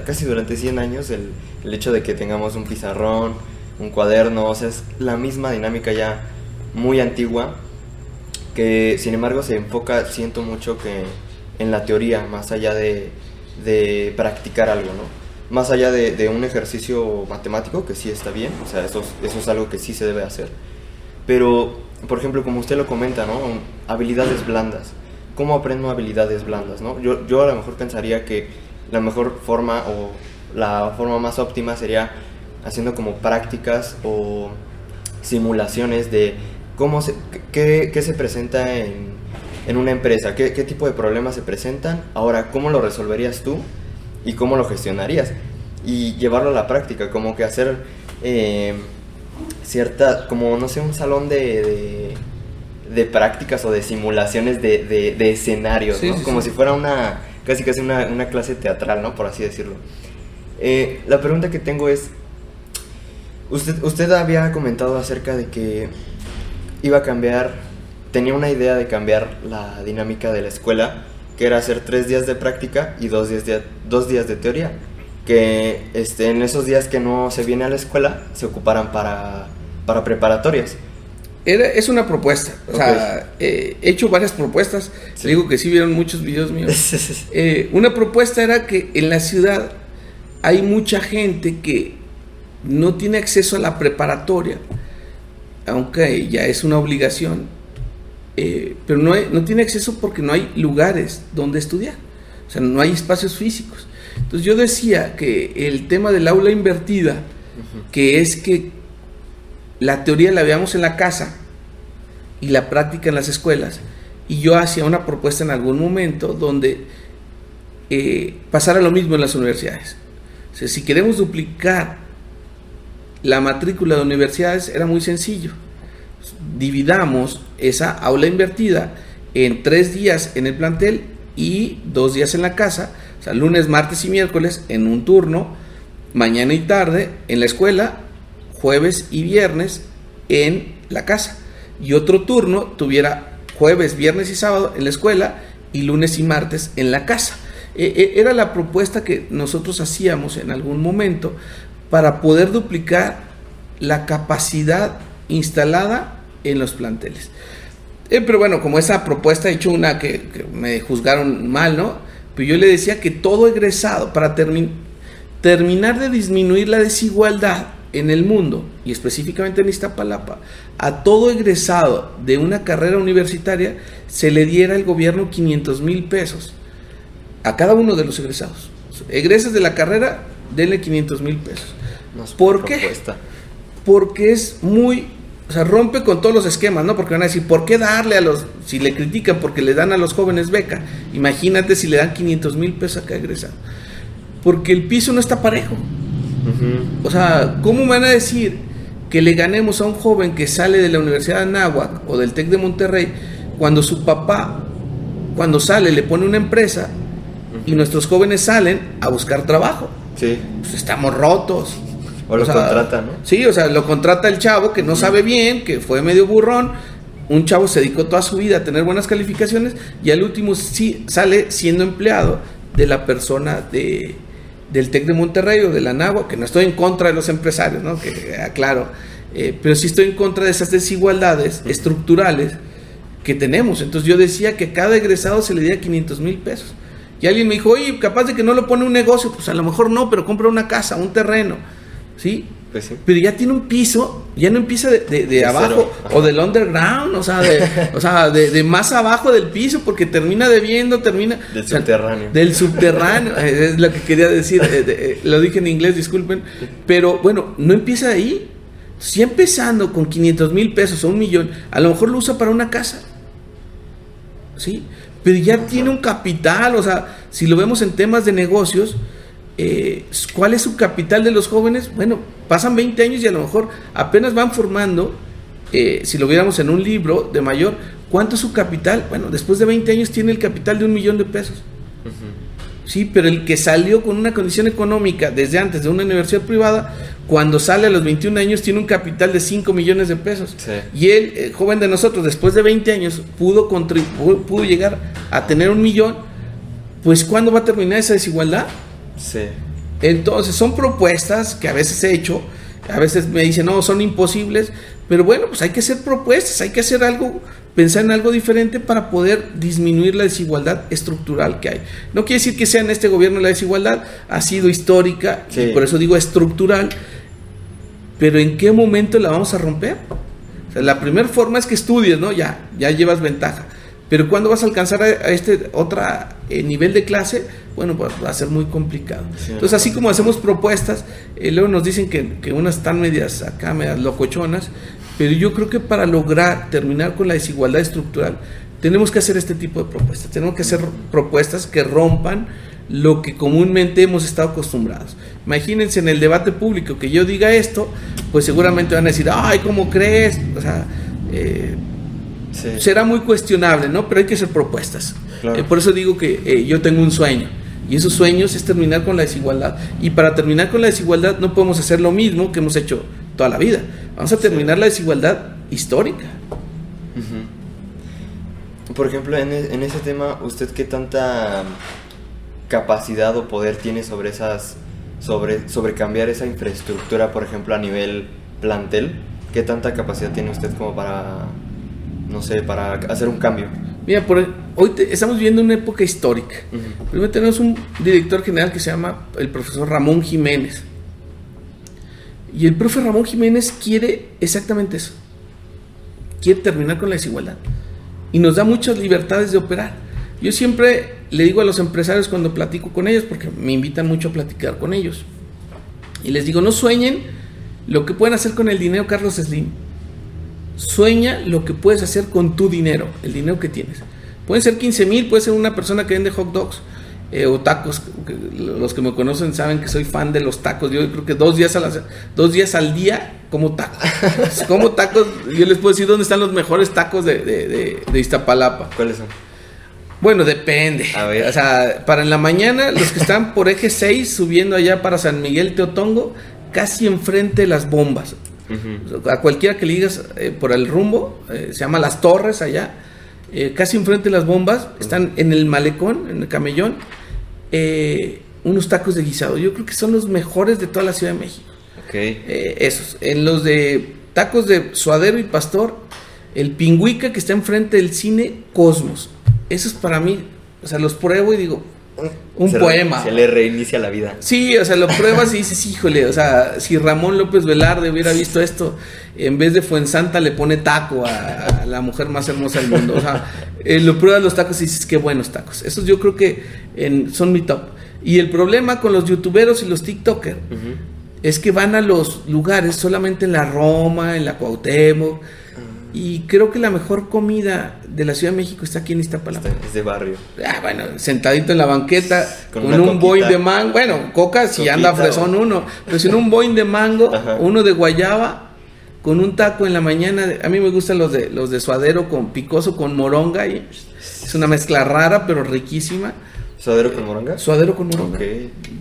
casi durante 100 años, el, el hecho de que tengamos un pizarrón, un cuaderno, o sea, es la misma dinámica ya muy antigua, que sin embargo se enfoca, siento mucho que en la teoría, más allá de, de practicar algo, ¿no? Más allá de, un ejercicio matemático, que sí está bien, o sea, eso, eso es algo que sí se debe hacer. Pero, por ejemplo, como usted lo comenta, ¿no? Habilidades blandas. ¿Cómo aprendo habilidades blandas, no? Yo, yo a lo mejor pensaría que la mejor forma o la forma más óptima sería haciendo como prácticas o simulaciones de cómo se, qué, qué se presenta en, en una empresa, qué, qué tipo de problemas se presentan, ahora cómo lo resolverías tú y cómo lo gestionarías. Y llevarlo a la práctica, como que hacer eh, cierta, como no sé, un salón de, de, prácticas o de simulaciones de, de, escenarios, como si fuera una, casi casi una, una, clase teatral, ¿no? Por así decirlo. Eh, la pregunta que tengo es, usted, usted había comentado acerca de que iba a cambiar, tenía una idea de cambiar la dinámica de la escuela que era hacer tres días de práctica y dos días de, dos días de teoría. Que este, en esos días que no se viene a la escuela se ocuparan para, para preparatorias. Era, es una propuesta. O sea, he hecho varias propuestas. Digo que sí vieron muchos videos míos. <laughs> Eh, una propuesta era que en la ciudad hay mucha gente que no tiene acceso a la preparatoria, aunque ya es una obligación eh, pero no, no tiene acceso porque no hay lugares donde estudiar, o sea, no hay espacios físicos. Entonces yo decía que el tema del aula invertida, que es que la teoría la veamos en la casa y la práctica en las escuelas, y yo hacía una propuesta en algún momento donde eh, pasara lo mismo en las universidades. O sea, si queremos duplicar la matrícula de universidades, era muy sencillo dividamos esa aula invertida en tres días en el plantel y dos días en la casa, o sea, lunes, martes y miércoles en un turno, mañana y tarde en la escuela, jueves y viernes en la casa. Y otro turno tuviera jueves, viernes y sábado en la escuela y lunes y martes en la casa. E, e, era la propuesta que nosotros hacíamos en algún momento para poder duplicar la capacidad instalada en los planteles. Eh, pero bueno, como esa propuesta he hecho una que, me juzgaron mal, ¿no? Pero yo le decía que todo egresado, para terminar de disminuir la desigualdad en el mundo, y específicamente en Iztapalapa, a todo egresado de una carrera universitaria se le diera el gobierno 500 mil pesos. A cada uno de los egresados. Egresas de la carrera, denle 500 mil pesos. ¿Por qué? Porque es muy o sea, rompe con todos los esquemas, ¿no? Porque van a decir, ¿por qué darle a los, si le critican porque le dan a los jóvenes beca? Imagínate si le dan 500 mil pesos a cada egresado. Porque el piso no está parejo. O sea, ¿cómo van a decir que le ganemos a un joven que sale de la Universidad de Anáhuac o del TEC de Monterrey cuando su papá, cuando sale, le pone una empresa y nuestros jóvenes salen a buscar trabajo? Sí. Pues estamos rotos. O lo contrata, ¿no? Sí, o sea, lo contrata el chavo que no sabe bien, que fue medio burrón. Un chavo se dedicó toda su vida a tener buenas calificaciones y al último sí sale siendo empleado de la persona de, del TEC de Monterrey o de la NAGUA, que no estoy en contra de los empresarios, ¿no? Que aclaro, eh, pero sí estoy en contra de esas desigualdades estructurales que tenemos. Entonces yo decía que a cada egresado se le diera 500 mil pesos. Y alguien me dijo, oye, capaz de que no lo pone un negocio, pues a lo mejor no, pero compra una casa, un terreno. ¿Sí? Pues sí. Pero ya tiene un piso, ya no empieza de, abajo o del underground, o sea, de, o sea de, más abajo del piso, porque termina debiendo, termina... Del subterráneo. Del subterráneo, <laughs> es lo que quería decir, eh, eh, lo dije en inglés, disculpen, pero bueno, no empieza ahí. Si empezando con 500 mil pesos o un millón, a lo mejor lo usa para una casa, ¿sí? Pero ya tiene un capital, o sea, si lo vemos en temas de negocios, eh, ¿cuál es su capital de los jóvenes? Bueno, pasan 20 años y a lo mejor apenas van formando, eh, si lo viéramos en un libro de mayor, ¿cuánto es su capital? Bueno, después de 20 años tiene el capital de un millón de pesos. Sí, pero el que salió con una condición económica desde antes de una universidad privada, cuando sale a los 21 años tiene un capital de 5 millones de pesos. Y él, el joven de nosotros, después de 20 años, pudo, pudo llegar a tener un millón. Pues ¿cuándo va a terminar esa desigualdad? Sí. Entonces, son propuestas que a veces he hecho, a veces me dicen, no, son imposibles, pero bueno, pues hay que hacer propuestas, hay que hacer algo, pensar en algo diferente para poder disminuir la desigualdad estructural que hay. No quiere decir que sea en este gobierno la desigualdad, ha sido histórica, y por eso digo estructural, pero ¿en qué momento la vamos a romper? la primera forma es que estudies, ¿no? Ya, ya llevas ventaja. Pero cuando vas a alcanzar a, este otro eh, nivel de clase, bueno, pues va a ser muy complicado. Entonces, así como hacemos propuestas, eh, luego nos dicen que, que, unas están medias acá, medias locochonas, pero yo creo que para lograr terminar con la desigualdad estructural, tenemos que hacer este tipo de propuestas. Tenemos que hacer propuestas que rompan lo que comúnmente hemos estado acostumbrados. Imagínense en el debate público que yo diga esto, pues seguramente van a decir, ay, ¿cómo crees? O sea, eh, será muy cuestionable, ¿no? Pero hay que hacer propuestas. Eh, por eso digo que eh, yo tengo un sueño. Y esos sueños es terminar con la desigualdad. Y para terminar con la desigualdad no podemos hacer lo mismo que hemos hecho toda la vida. Vamos a terminar la desigualdad histórica. Por ejemplo, en, e, en, ese tema, ¿usted qué tanta capacidad o poder tiene sobre esas, sobre, sobre cambiar esa infraestructura, por ejemplo, a nivel plantel? ¿Qué tanta capacidad tiene usted como para no sé, para hacer un cambio? Mira, por, hoy estamos viviendo una época histórica. Primero tenemos un director general que se llama el profesor Ramón Jiménez. Y el profe Ramón Jiménez quiere exactamente eso. Quiere terminar con la desigualdad. Y nos da muchas libertades de operar. Yo siempre le digo a los empresarios cuando platico con ellos, porque me invitan mucho a platicar con ellos. Y les digo, no sueñen lo que pueden hacer con el dinero Carlos Slim Sueña lo que puedes hacer con tu dinero, el dinero que tienes. Pueden ser 15 mil, puede ser una persona que vende hot dogs eh, o tacos. Los que me conocen saben que soy fan de los tacos. Yo creo que dos días, a dos días al día como tacos. <laughs> como tacos, yo les puedo decir dónde están los mejores tacos de, de, Iztapalapa. ¿Cuáles son? Bueno, depende. O sea, para en la mañana, los que están por eje 6 subiendo allá para San Miguel Teotongo, casi enfrente de las bombas. A cualquiera que le digas eh, por el rumbo, eh, se llama Las Torres allá, eh, casi enfrente de las bombas, están en el malecón, en el camellón, unos tacos de guisado. Yo creo que son los mejores de toda la Ciudad de México. esos. En los de tacos de suadero y pastor, el pingüica que está enfrente del cine Cosmos. Esos para mí, o sea, los pruebo y digo, un poema. se le reinicia la vida. Sí, o sea, lo pruebas y dices, híjole, o sea, si Ramón López Velarde hubiera visto esto, en vez de Fuensanta le pone taco a, la mujer más hermosa del mundo. O sea, eh, lo pruebas los tacos y dices, qué buenos tacos. Esos yo creo que son mi top. Y el problema con los youtuberos y los TikTokers es que van a los lugares solamente en la Roma, en la Cuauhtémoc, y creo que la mejor comida de la Ciudad de México está aquí en Iztapalapa. Es de barrio. Ah, bueno, sentadito en la banqueta con, un boing de mango. Bueno, coca si anda fresón uno, pero si un boing de mango, uno de guayaba, con un taco en la mañana. A mí me gustan los de los de suadero con picoso con moronga y es una mezcla rara pero riquísima. ¿Suadero con moronga? Suadero con moronga.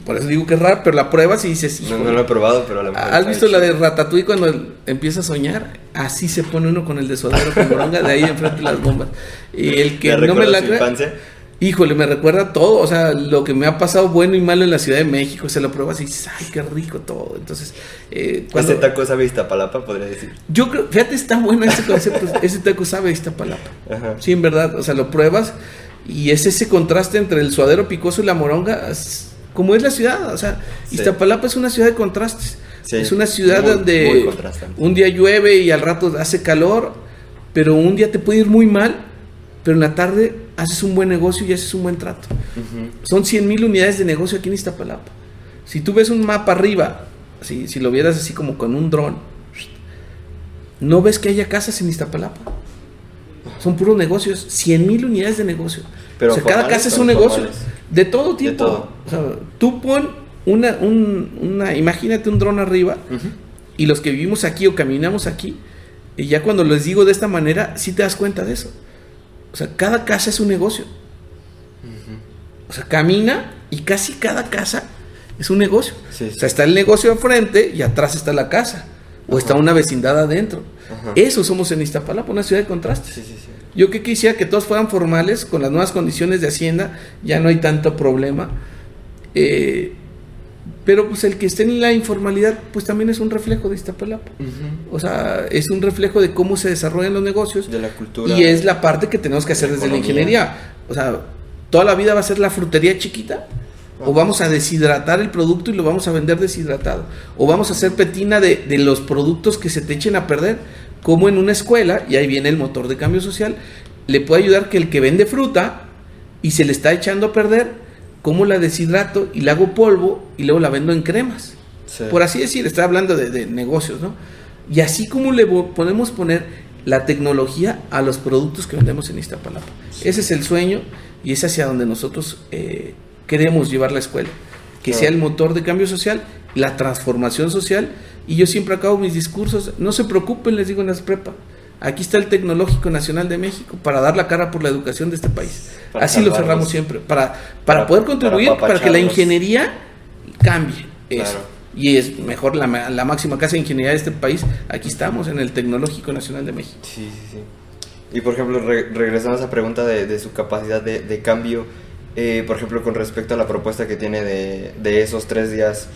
Por eso digo que es raro, pero la pruebas y dices... No, no lo he probado, pero la ¿Has visto la de Ratatouille cuando empieza a soñar? Así se pone uno con el de suadero con moronga, de ahí enfrente de las bombas. Y el que no me la cree... Híjole, me recuerda todo, o sea, lo que me ha pasado bueno y malo en la Ciudad de México, se lo pruebas y dices, ay, qué rico todo. Entonces, eh, cuando... ¿Ese taco sabe Iztapalapa, podría decir? Yo creo, fíjate, está bueno ese concepto, ese taco sabe Iztapalapa. Ajá. Sí, en verdad, o sea, lo pruebas y es ese contraste entre el suadero picoso y la moronga, como es la ciudad. O sea, Iztapalapa es una ciudad de contrastes. es una ciudad donde un día llueve y al rato hace calor, pero un día te puede ir muy mal, pero en la tarde haces un buen negocio y haces un buen trato. Son 100 mil unidades de negocio aquí en Iztapalapa. Si tú ves un mapa arriba, si, si lo vieras así como con un dron, no ves que haya casas en Iztapalapa son puros negocios, 100 mil unidades de negocio. Pero cada casa es un negocio. De todo tipo. tú pon una, una, imagínate un dron arriba y los que vivimos aquí o caminamos aquí, y ya cuando les digo de esta manera, sí te das cuenta de eso. O sea, cada casa es un negocio. O sea, camina y casi cada casa es un negocio. O sea, está el negocio frente y atrás está la casa. O está una vecindad adentro. Eso somos en Iztapalapa, una ciudad de contrastes. Yo que quisiera que todos fueran formales, con las nuevas condiciones de Hacienda, ya no hay tanto problema. Eh, pero pues el que esté en la informalidad, pues también es un reflejo de Iztapalapa. O sea, es un reflejo de cómo se desarrollan los negocios. De la cultura. Y es la parte que tenemos que hacer desde la ingeniería. O sea, toda la vida va a ser la frutería chiquita o vamos a deshidratar el producto y lo vamos a vender deshidratado. O vamos a hacer petina de, de, los productos que se te echen a perder. Como en una escuela, y ahí viene el motor de cambio social, le puede ayudar que el que vende fruta y se le está echando a perder, como la deshidrato y le hago polvo y luego la vendo en cremas. Por así decir, está hablando de, negocios, ¿no? Y así como le podemos poner la tecnología a los productos que vendemos en Iztapalapa. Ese es el sueño y es hacia donde nosotros eh, queremos llevar la escuela, que sea el motor de cambio social, la transformación social. Y yo siempre acabo mis discursos, no se preocupen, les digo en las prepa. Aquí está el Tecnológico Nacional de México para dar la cara por la educación de este país. Así lo cerramos siempre, para, para, poder contribuir, para, que la ingeniería cambie eso. Y es mejor la, la, máxima casa de ingeniería de este país. Aquí estamos, en el Tecnológico Nacional de México. Sí, sí, sí. Y por ejemplo, regresando a esa pregunta de, de su capacidad de, de cambio, eh, por ejemplo, con respecto a la propuesta que tiene de, de esos tres días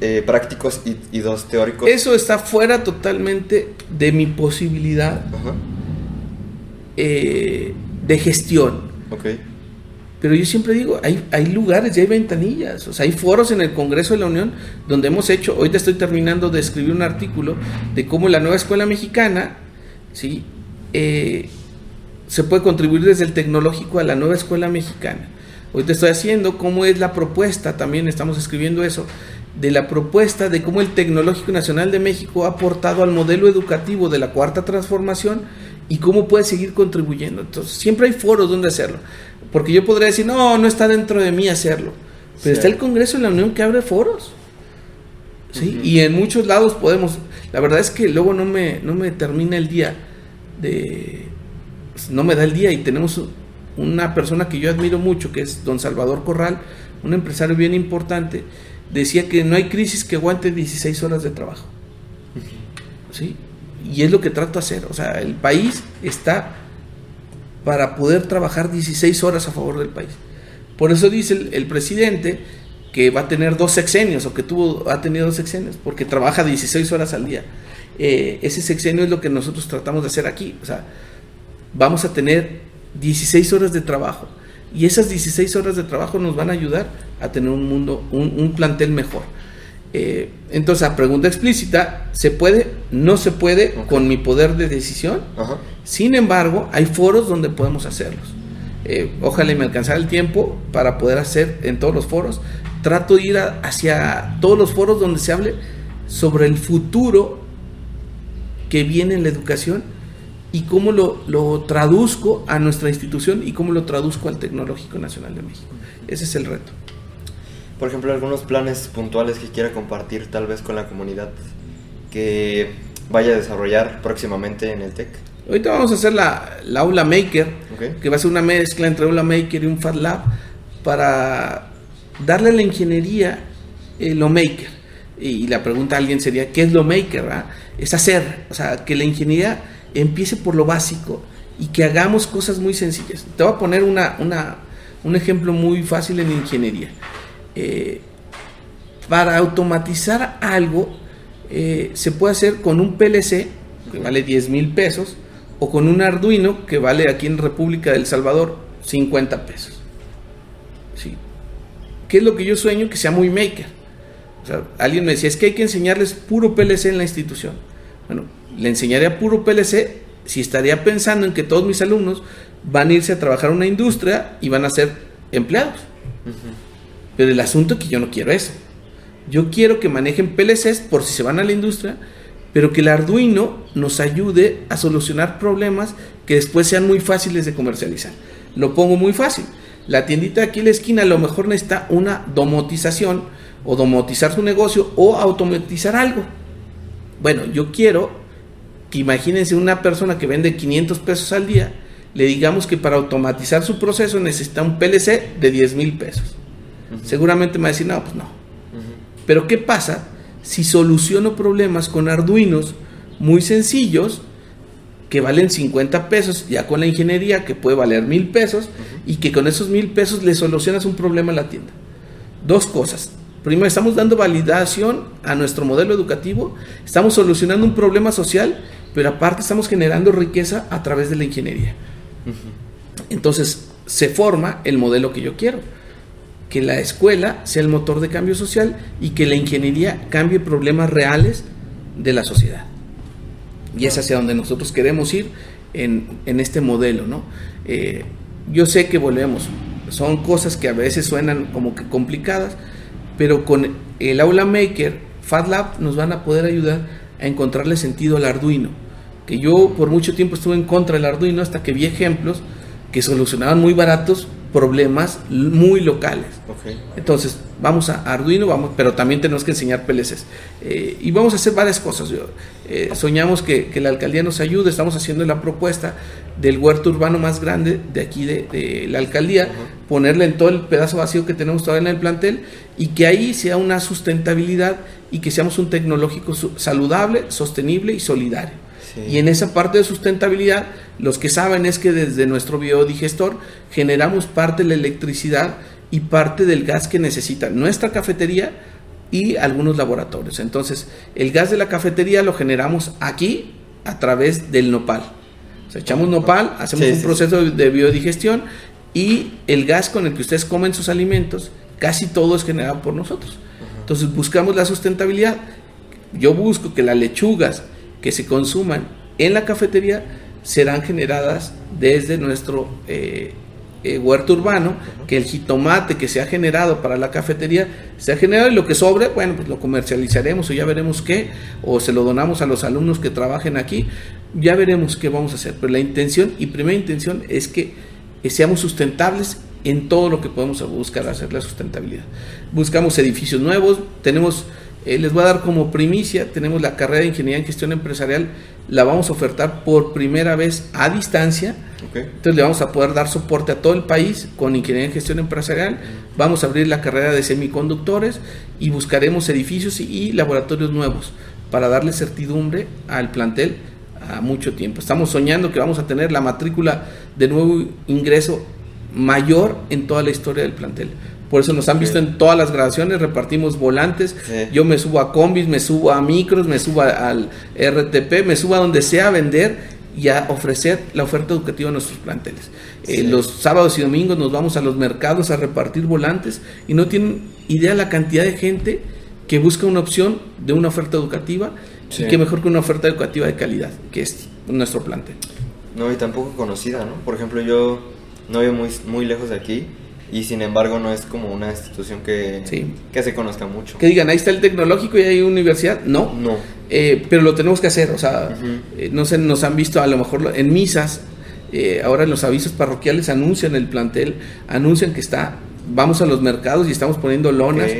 eh, prácticos y, dos teóricos. Eso está fuera totalmente de mi posibilidad eh, de gestión. Okay. Pero yo siempre digo, hay, hay lugares y hay ventanillas, o sea, hay foros en el Congreso de la Unión donde hemos hecho, ahorita estoy terminando de escribir un artículo de cómo la nueva escuela mexicana, ¿sí? Eh, se puede contribuir desde el tecnológico a la nueva escuela mexicana. Hoy te estoy haciendo cómo es la propuesta, también estamos escribiendo eso, de la propuesta de cómo el Tecnológico Nacional de México ha aportado al modelo educativo de la cuarta transformación y cómo puede seguir contribuyendo. Entonces, siempre hay foros donde hacerlo. Porque yo podría decir, no, no está dentro de mí hacerlo. Pero está el Congreso de la Unión que abre foros. ¿sí? Y en muchos lados podemos. La verdad es que luego no me, no me termina el día de, pues, no me da el día y tenemos una persona que yo admiro mucho, que es don Salvador Corral, un empresario bien importante, decía que no hay crisis que aguante 16 horas de trabajo. ¿Sí? Y es lo que trato de hacer. O sea, el país está para poder trabajar 16 horas a favor del país. Por eso dice el, presidente que va a tener dos sexenios o que tuvo, ha tenido dos sexenios, porque trabaja 16 horas al día. Eh, ese sexenio es lo que nosotros tratamos de hacer aquí. O sea, vamos a tener 16 horas de trabajo. Y esas 16 horas de trabajo nos van a ayudar a tener un mundo, un, plantel mejor. Eh, entonces, a pregunta explícita, ¿se puede? No se puede con mi poder de decisión. Sin embargo, hay foros donde podemos hacerlos. Eh, ojalá me alcanzara el tiempo para poder hacer en todos los foros trato de ir hacia todos los foros donde se hable sobre el futuro que viene en la educación y cómo lo, lo, traduzco a nuestra institución y cómo lo traduzco al Tecnológico Nacional de México. Ese es el reto. Por ejemplo, algunos planes puntuales que quiera compartir tal vez con la comunidad que vaya a desarrollar próximamente en el TEC. Ahorita vamos a hacer la, aula Maker, que va a ser una mezcla entre aula Maker y un Fat Lab para darle a la ingeniería eh, lo Maker. Y la pregunta a alguien sería, ¿qué es lo Maker? Es hacer, o sea, que la ingeniería empiece por lo básico y que hagamos cosas muy sencillas. Te voy a poner una, un ejemplo muy fácil en ingeniería. Eh, para automatizar algo eh, se puede hacer con un PLC que vale 10 mil pesos o con un Arduino que vale aquí en República del Salvador 50 pesos. ¿Sí? ¿Qué es lo que yo sueño? Que sea muy maker. alguien me decía, es que hay que enseñarles puro PLC en la institución. Bueno, le enseñaría puro PLC si estaría pensando en que todos mis alumnos van a irse a trabajar a una industria y van a ser empleados. Pero el asunto es que yo no quiero eso. Yo quiero que manejen PLCs por si se van a la industria, pero que el Arduino nos ayude a solucionar problemas que después sean muy fáciles de comercializar. Lo pongo muy fácil. La tiendita de aquí en la esquina a lo mejor necesita una domotización o domotizar su negocio o automatizar algo. Bueno, yo quiero que imagínense una persona que vende 500 pesos al día, le digamos que para automatizar su proceso necesita un PLC de 10 mil pesos. Seguramente me va a decir, no, pues no. Pero ¿qué pasa si soluciono problemas con arduinos muy sencillos que valen 50 pesos, ya con la ingeniería que puede valer mil pesos y que con esos mil pesos le solucionas un problema a la tienda? Dos cosas. Primero, estamos dando validación a nuestro modelo educativo, estamos solucionando un problema social, pero aparte estamos generando riqueza a través de la ingeniería. Entonces, se forma el modelo que yo quiero que la escuela sea el motor de cambio social y que la ingeniería cambie problemas reales de la sociedad. Y es hacia donde nosotros queremos ir en, este modelo, ¿no? Eh, yo sé que volvemos, son cosas que a veces suenan como que complicadas, pero con el aula maker, FatLab nos van a poder ayudar a encontrarle sentido al Arduino. Que yo por mucho tiempo estuve en contra del Arduino hasta que vi ejemplos que solucionaban muy baratos problemas muy locales. Entonces, vamos a Arduino, vamos, pero también tenemos que enseñar PLCs. Eh, y vamos a hacer varias cosas. Eh, soñamos que, la alcaldía nos ayude, estamos haciendo la propuesta del huerto urbano más grande de aquí de, la alcaldía, ponerle en todo el pedazo vacío que tenemos todavía en el plantel y que ahí sea una sustentabilidad y que seamos un tecnológico saludable, sostenible y solidario. Y en esa parte de sustentabilidad, los que saben es que desde nuestro biodigestor generamos parte de la electricidad y parte del gas que necesita nuestra cafetería y algunos laboratorios. Entonces, el gas de la cafetería lo generamos aquí a través del nopal. O sea, echamos nopal, hacemos un proceso de biodigestión y el gas con el que ustedes comen sus alimentos, casi todo es generado por nosotros. Entonces, buscamos la sustentabilidad. Yo busco que las lechugas, que se consuman en la cafetería serán generadas desde nuestro eh, eh, huerto urbano, que el jitomate que se ha generado para la cafetería se ha generado y lo que sobre, bueno, pues lo comercializaremos o ya veremos qué, o se lo donamos a los alumnos que trabajen aquí, ya veremos qué vamos a hacer. Pero la intención y primera intención es que seamos sustentables en todo lo que podemos buscar hacer la sustentabilidad. Buscamos edificios nuevos, tenemos eh, les voy a dar como primicia, tenemos la carrera de Ingeniería en Gestión Empresarial, la vamos a ofertar por primera vez a distancia. Entonces le vamos a poder dar soporte a todo el país con Ingeniería en Gestión Empresarial. Vamos a abrir la carrera de semiconductores y buscaremos edificios y, laboratorios nuevos para darle certidumbre al plantel a mucho tiempo. Estamos soñando que vamos a tener la matrícula de nuevo ingreso mayor en toda la historia del plantel. Por eso nos han visto en todas las grabaciones, repartimos volantes. Yo me subo a combis, me subo a micros, me subo al RTP, me subo a donde sea a vender y a ofrecer la oferta educativa a nuestros planteles. Eh, los sábados y domingos nos vamos a los mercados a repartir volantes y no tienen idea la cantidad de gente que busca una opción de una oferta educativa y que mejor que una oferta educativa de calidad, que es nuestro plantel. No, y tampoco conocida, ¿no? Por ejemplo, yo no vivo muy, muy lejos de aquí y sin embargo no es como una institución que, que se conozca mucho. Que digan, ahí está el tecnológico y hay universidad. No. No. Eh, pero lo tenemos que hacer, o sea, eh, no sé, nos han visto a lo mejor en misas, eh, ahora en los avisos parroquiales anuncian el plantel, anuncian que está, vamos a los mercados y estamos poniendo lonas.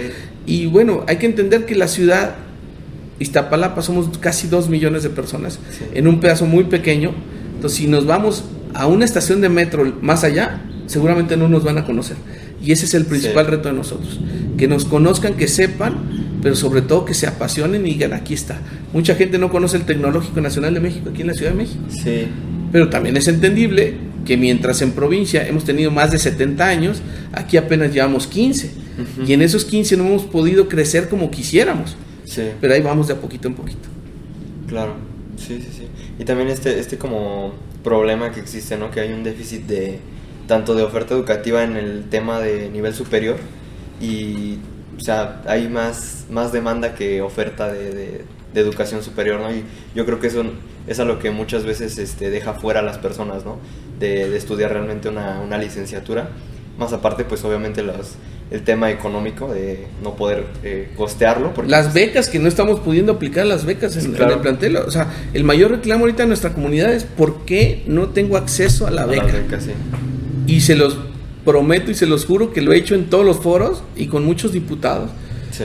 Y bueno, hay que entender que la ciudad, Iztapalapa, somos casi dos millones de personas en un pedazo muy pequeño. Entonces, si nos vamos a una estación de metro más allá, seguramente no nos van a conocer. Y ese es el principal reto de nosotros. Que nos conozcan, que sepan, pero sobre todo que se apasionen y digan, aquí está. Mucha gente no conoce el Tecnológico Nacional de México aquí en la Ciudad de México. Sí. Pero también es entendible que mientras en provincia hemos tenido más de 70 años, aquí apenas llevamos 15. Y en esos 15 no hemos podido crecer como quisiéramos. Sí. Pero ahí vamos de a poquito en poquito. Claro, sí, sí, sí. Y también este, este como problema que existe, ¿no? Que hay un déficit de tanto de oferta educativa en el tema de nivel superior y, o sea, hay más, más demanda que oferta de, de, educación superior, ¿no? Y yo creo que eso es a lo que muchas veces este, deja fuera a las personas, ¿no? De, de estudiar realmente una, una, licenciatura. Más aparte, pues obviamente los, el tema económico de no poder eh, costearlo. Porque las becas, que no estamos pudiendo aplicar las becas en, el plantel. O sea, el mayor reclamo ahorita en nuestra comunidad es ¿por qué no tengo acceso a la beca? Y se los prometo y se los juro que lo he hecho en todos los foros y con muchos diputados.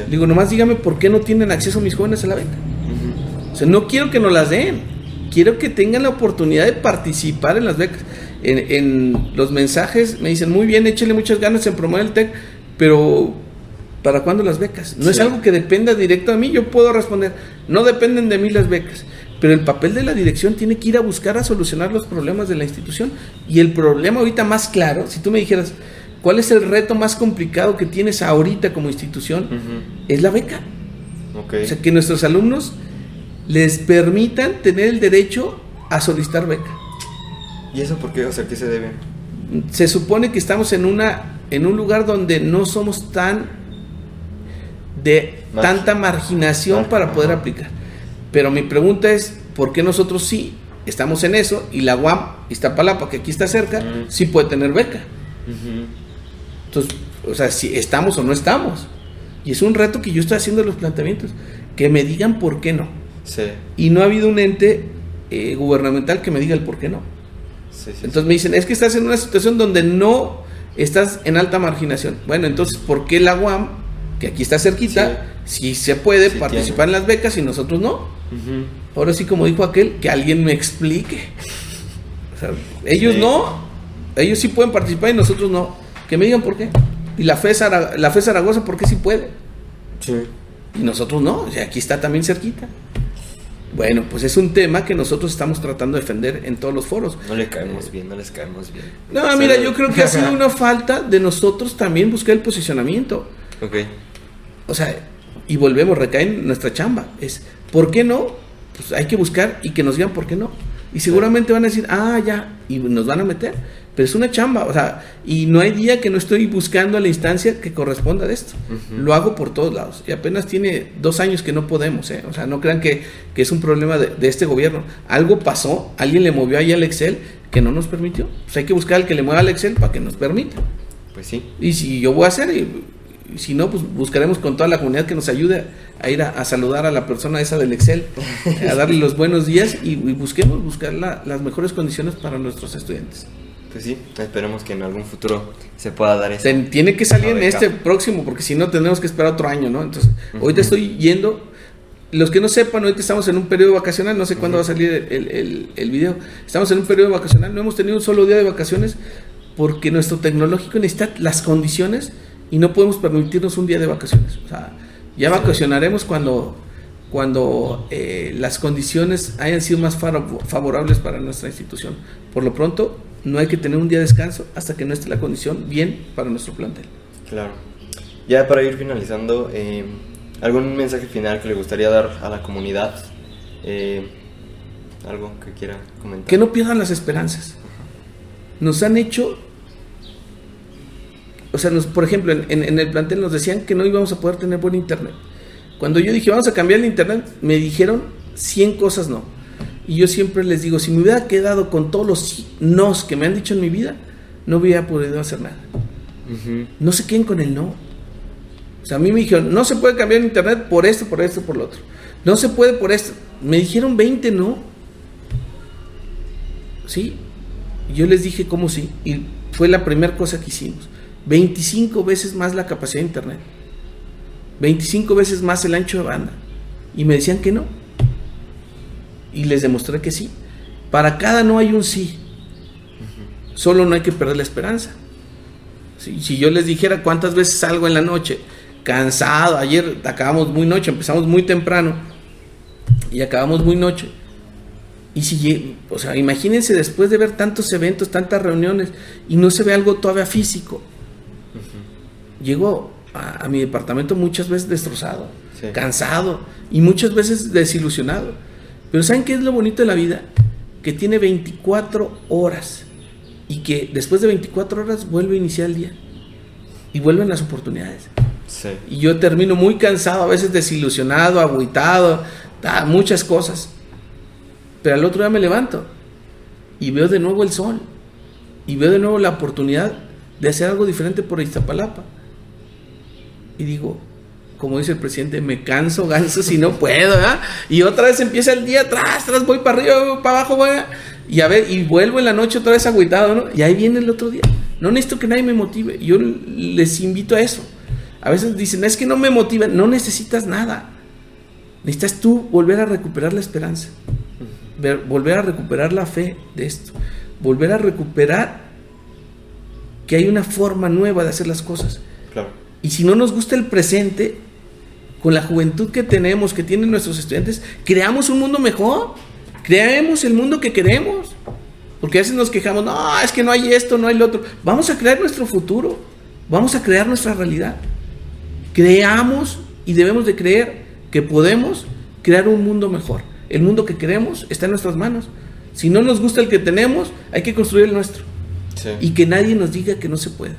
Digo, nomás dígame por qué no tienen acceso mis jóvenes a la beca. O sea, no quiero que nos las den. Quiero que tengan la oportunidad de participar en las becas. En, los mensajes me dicen, muy bien, échale muchas ganas en promover el TEC, pero ¿para cuándo las becas? No es algo que dependa directo a mí. Yo puedo responder, no dependen de mí las becas. Pero el papel de la dirección tiene que ir a buscar a solucionar los problemas de la institución. Y el problema ahorita más claro, si tú me dijeras, ¿cuál es el reto más complicado que tienes ahorita como institución? Es la beca. O sea, que nuestros alumnos les permitan tener el derecho a solicitar beca. ¿Y eso por qué? O sea, ¿qué se debe? Se supone que estamos en una en un lugar donde no somos tan de tanta marginación para poder aplicar. Pero mi pregunta es, ¿por qué nosotros sí estamos en eso y la UAM, Iztapalapa, que aquí está cerca, sí puede tener beca? Entonces, o sea, si estamos o no estamos. Y es un reto que yo estoy haciendo los planteamientos, que me digan por qué no. Y no ha habido un ente eh, gubernamental que me diga el por qué no. entonces me dicen, es que estás en una situación donde no estás en alta marginación. Bueno, entonces, ¿por qué la UAM, que aquí está cerquita, si se puede participar en las becas y nosotros no? Ahora sí, como dijo aquel, que alguien me explique. ellos no, ellos sí pueden participar y nosotros no. Que me digan por qué. Y la FE, la FE Zaragoza, ¿por qué sí puede? Sí. Y nosotros no, o sea, aquí está también cerquita. Bueno, pues es un tema que nosotros estamos tratando de defender en todos los foros. No le caemos bien, no les caemos bien. No, mira, yo creo que ha sido <laughs> una falta de nosotros también buscar el posicionamiento. Ok. O sea, y volvemos, recae en nuestra chamba. Es, ¿por qué no? Pues hay que buscar y que nos digan por qué no. Y seguramente van a decir, ah, ya, y nos van a meter. Pero es una chamba, o sea, y no hay día que no estoy buscando a la instancia que corresponda de esto. Lo hago por todos lados. Y apenas tiene dos años que no podemos, ¿eh? O sea, no crean que, que es un problema de, de, este gobierno. Algo pasó, alguien le movió ahí al Excel que no nos permitió. Pues hay que buscar al que le mueva al Excel para que nos permita. Pues sí. Y si yo voy a hacer, si no, pues buscaremos con toda la comunidad que nos ayude a ir a, saludar a la persona esa del Excel, a darle los buenos días y, busquemos buscar las mejores condiciones para nuestros estudiantes. Pues sí, esperemos que en algún futuro se pueda dar eso. Tiene que salir en este próximo, porque si no tendremos que esperar otro año, ¿no? Entonces, ahorita estoy yendo. Los que no sepan, ahorita estamos en un periodo vacacional, no sé cuándo va a salir el, el, el, video. Estamos en un periodo vacacional, no hemos tenido un solo día de vacaciones porque nuestro tecnológico necesita las condiciones y no podemos permitirnos un día de vacaciones. O sea, ya vacacionaremos cuando, cuando eh, las condiciones hayan sido más favorables para nuestra institución. Por lo pronto, no hay que tener un día de descanso hasta que no esté la condición bien para nuestro plantel. Claro. Ya para ir finalizando, eh, ¿algún mensaje final que le gustaría dar a la comunidad? Eh, ¿Algo que quiera comentar? Que no pierdan las esperanzas. Nos han hecho o sea, nos, por ejemplo, en, el plantel nos decían que no íbamos a poder tener buen internet. Cuando yo dije, vamos a cambiar el internet, me dijeron 100 cosas no. Y yo siempre les digo, si me hubiera quedado con todos los nos que me han dicho en mi vida, no hubiera podido hacer nada. No se queden con el no. O sea, a mí me dijeron, no se puede cambiar internet por esto, por esto, por lo otro. No se puede por esto. Me dijeron 20 no. Sí. Yo les dije cómo sí. Y fue la primera cosa que hicimos. 25 veces más la capacidad de internet. 25 veces más el ancho de banda. Y me decían que no. Y les demostré que sí. Para cada no hay un sí. Solo no hay que perder la esperanza. Si, yo les dijera cuántas veces salgo en la noche, cansado, ayer acabamos muy noche, empezamos muy temprano y acabamos muy noche. Y si, o sea, imagínense después de ver tantos eventos, tantas reuniones y no se ve algo todavía físico. Llego a, mi departamento muchas veces destrozado, cansado y muchas veces desilusionado. Pero ¿saben qué es lo bonito de la vida? Que tiene 24 horas y que después de 24 horas vuelve a iniciar el día y vuelven las oportunidades. Y yo termino muy cansado, a veces desilusionado, agüitado, muchas cosas. Pero al otro día me levanto y veo de nuevo el sol y veo de nuevo la oportunidad de hacer algo diferente por Iztapalapa. Y digo, como dice el presidente, me canso, ganso si no puedo, Y otra vez empieza el día, atrás, atrás, voy para arriba, para abajo, voy y a ver, y vuelvo en la noche otra vez agüitado, ¿no? Y ahí viene el otro día. No necesito que nadie me motive. Yo les invito a eso. A veces dicen, es que no me motiva. No necesitas nada. Necesitas tú volver a recuperar la esperanza. volver a recuperar la fe de esto. Volver a recuperar que hay una forma nueva de hacer las cosas. Claro. Y si no nos gusta el presente, con la juventud que tenemos, que tienen nuestros estudiantes, creamos un mundo mejor. Creemos el mundo que queremos. Porque a veces nos quejamos, no, es que no hay esto, no hay lo otro. Vamos a crear nuestro futuro. Vamos a crear nuestra realidad. Creamos y debemos de creer que podemos crear un mundo mejor. El mundo que queremos está en nuestras manos. Si no nos gusta el que tenemos, hay que construir el nuestro. Y que nadie nos diga que no se puede.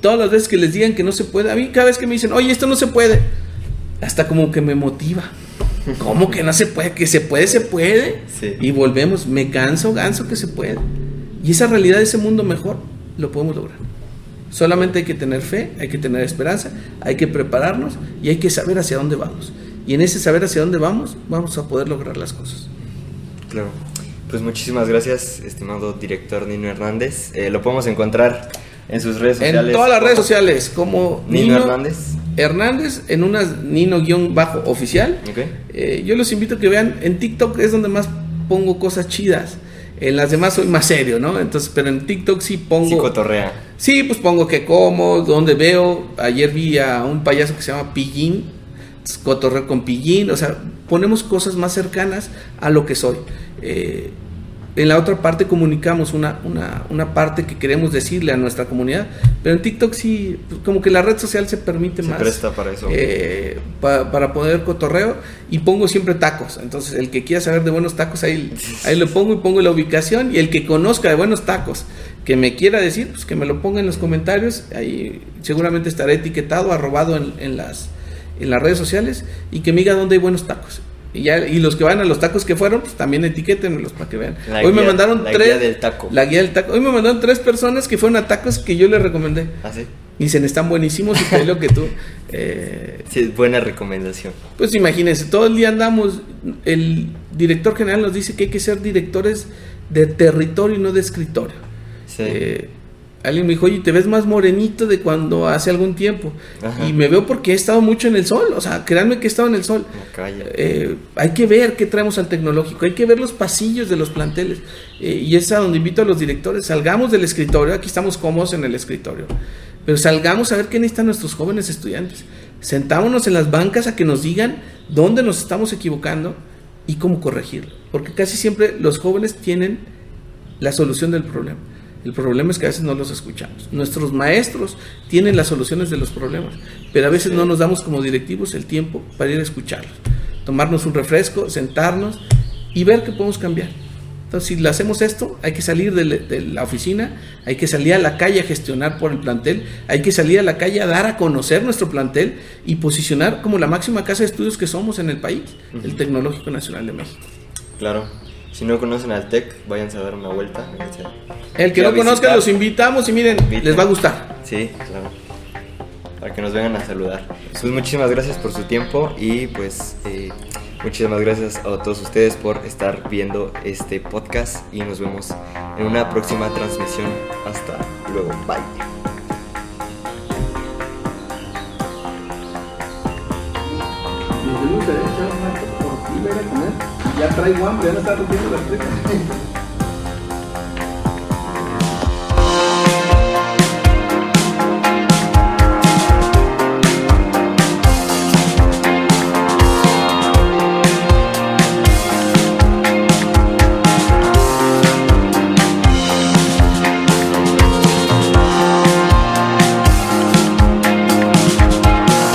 Todas las veces que les digan que no se puede, a mí cada vez que me dicen, oye, esto no se puede, hasta como que me motiva. ¿Cómo que no se puede? Que se puede, se puede. Y volvemos, me canso, ganso que se puede. Y esa realidad, ese mundo mejor, lo podemos lograr. Solamente hay que tener fe, hay que tener esperanza, hay que prepararnos y hay que saber hacia dónde vamos. Y en ese saber hacia dónde vamos, vamos a poder lograr las cosas. Claro. Pues muchísimas gracias, estimado director Nino Hernández. Eh, lo podemos encontrar en sus redes sociales. En todas las redes sociales, como Nino Hernández. Hernández en una Nino-oficial. Eh, yo los invito a que vean, en TikTok es donde más pongo cosas chidas. En las demás soy más serio, ¿no? Entonces, pero en TikTok sí pongo. Sí, cotorrea. Sí, pues pongo que como, donde veo. Ayer vi a un payaso que se llama Pillín. Cotorreo con Pillín. O sea, ponemos cosas más cercanas a lo que soy. Eh, en la otra parte comunicamos una, una, parte que queremos decirle a nuestra comunidad, pero en TikTok sí, pues, como que la red social se permite más. presta para eso. Eh, para poder cotorreo y pongo siempre tacos. Entonces, el que quiera saber de buenos tacos, ahí, ahí lo pongo y pongo la ubicación. Y el que conozca de buenos tacos, que me quiera decir, pues que me lo ponga en los comentarios. Ahí seguramente estará etiquetado, arrobado en, en las, en las redes sociales y que me diga dónde hay buenos tacos. Y, ya, y los que van a los tacos que fueron, pues también etiquétenlos para que vean. Hoy me mandaron la tres. Guía del taco. La guía del taco. Hoy me mandaron tres personas que fueron a tacos que yo les recomendé. ¿Ah, sí? Dicen, están buenísimos y lo que tú. <laughs> Eh, sí, buena recomendación. Pues imagínense, todo el día andamos. El director general nos dice que hay que ser directores de territorio y no de escritorio. Sí. Eh, alguien me dijo, oye, te ves más morenito de cuando hace algún tiempo. Y me veo porque he estado mucho en el sol. O sea, créanme que he estado en el sol. Eh, hay que ver qué traemos al tecnológico. Hay que ver los pasillos de los planteles. Eh, y es a donde invito a los directores. Salgamos del escritorio. Aquí estamos cómodos en el escritorio. Pero salgamos a ver qué necesitan nuestros jóvenes estudiantes. Sentámonos en las bancas a que nos digan dónde nos estamos equivocando y cómo corregirlo. Porque casi siempre los jóvenes tienen la solución del problema. El problema es que a veces no los escuchamos. Nuestros maestros tienen las soluciones de los problemas, pero a veces no nos damos como directivos el tiempo para ir a escucharlos. Tomarnos un refresco, sentarnos y ver qué podemos cambiar. Entonces, si le hacemos esto, hay que salir de, la oficina, hay que salir a la calle a gestionar por el plantel, hay que salir a la calle a dar a conocer nuestro plantel y posicionar como la máxima casa de estudios que somos en el país, el Tecnológico Nacional de México. Claro. Si no conocen al TEC, váyanse a dar una vuelta. El que no conozca, los invitamos y miren, les va a gustar. Sí, claro. Para que nos vengan a saludar. Pues muchísimas gracias por su tiempo y pues eh, muchísimas gracias a todos ustedes por estar viendo este podcast y nos vemos en una próxima transmisión. Hasta luego. Bye. Ya traigo hambre, ya no está rompiendo las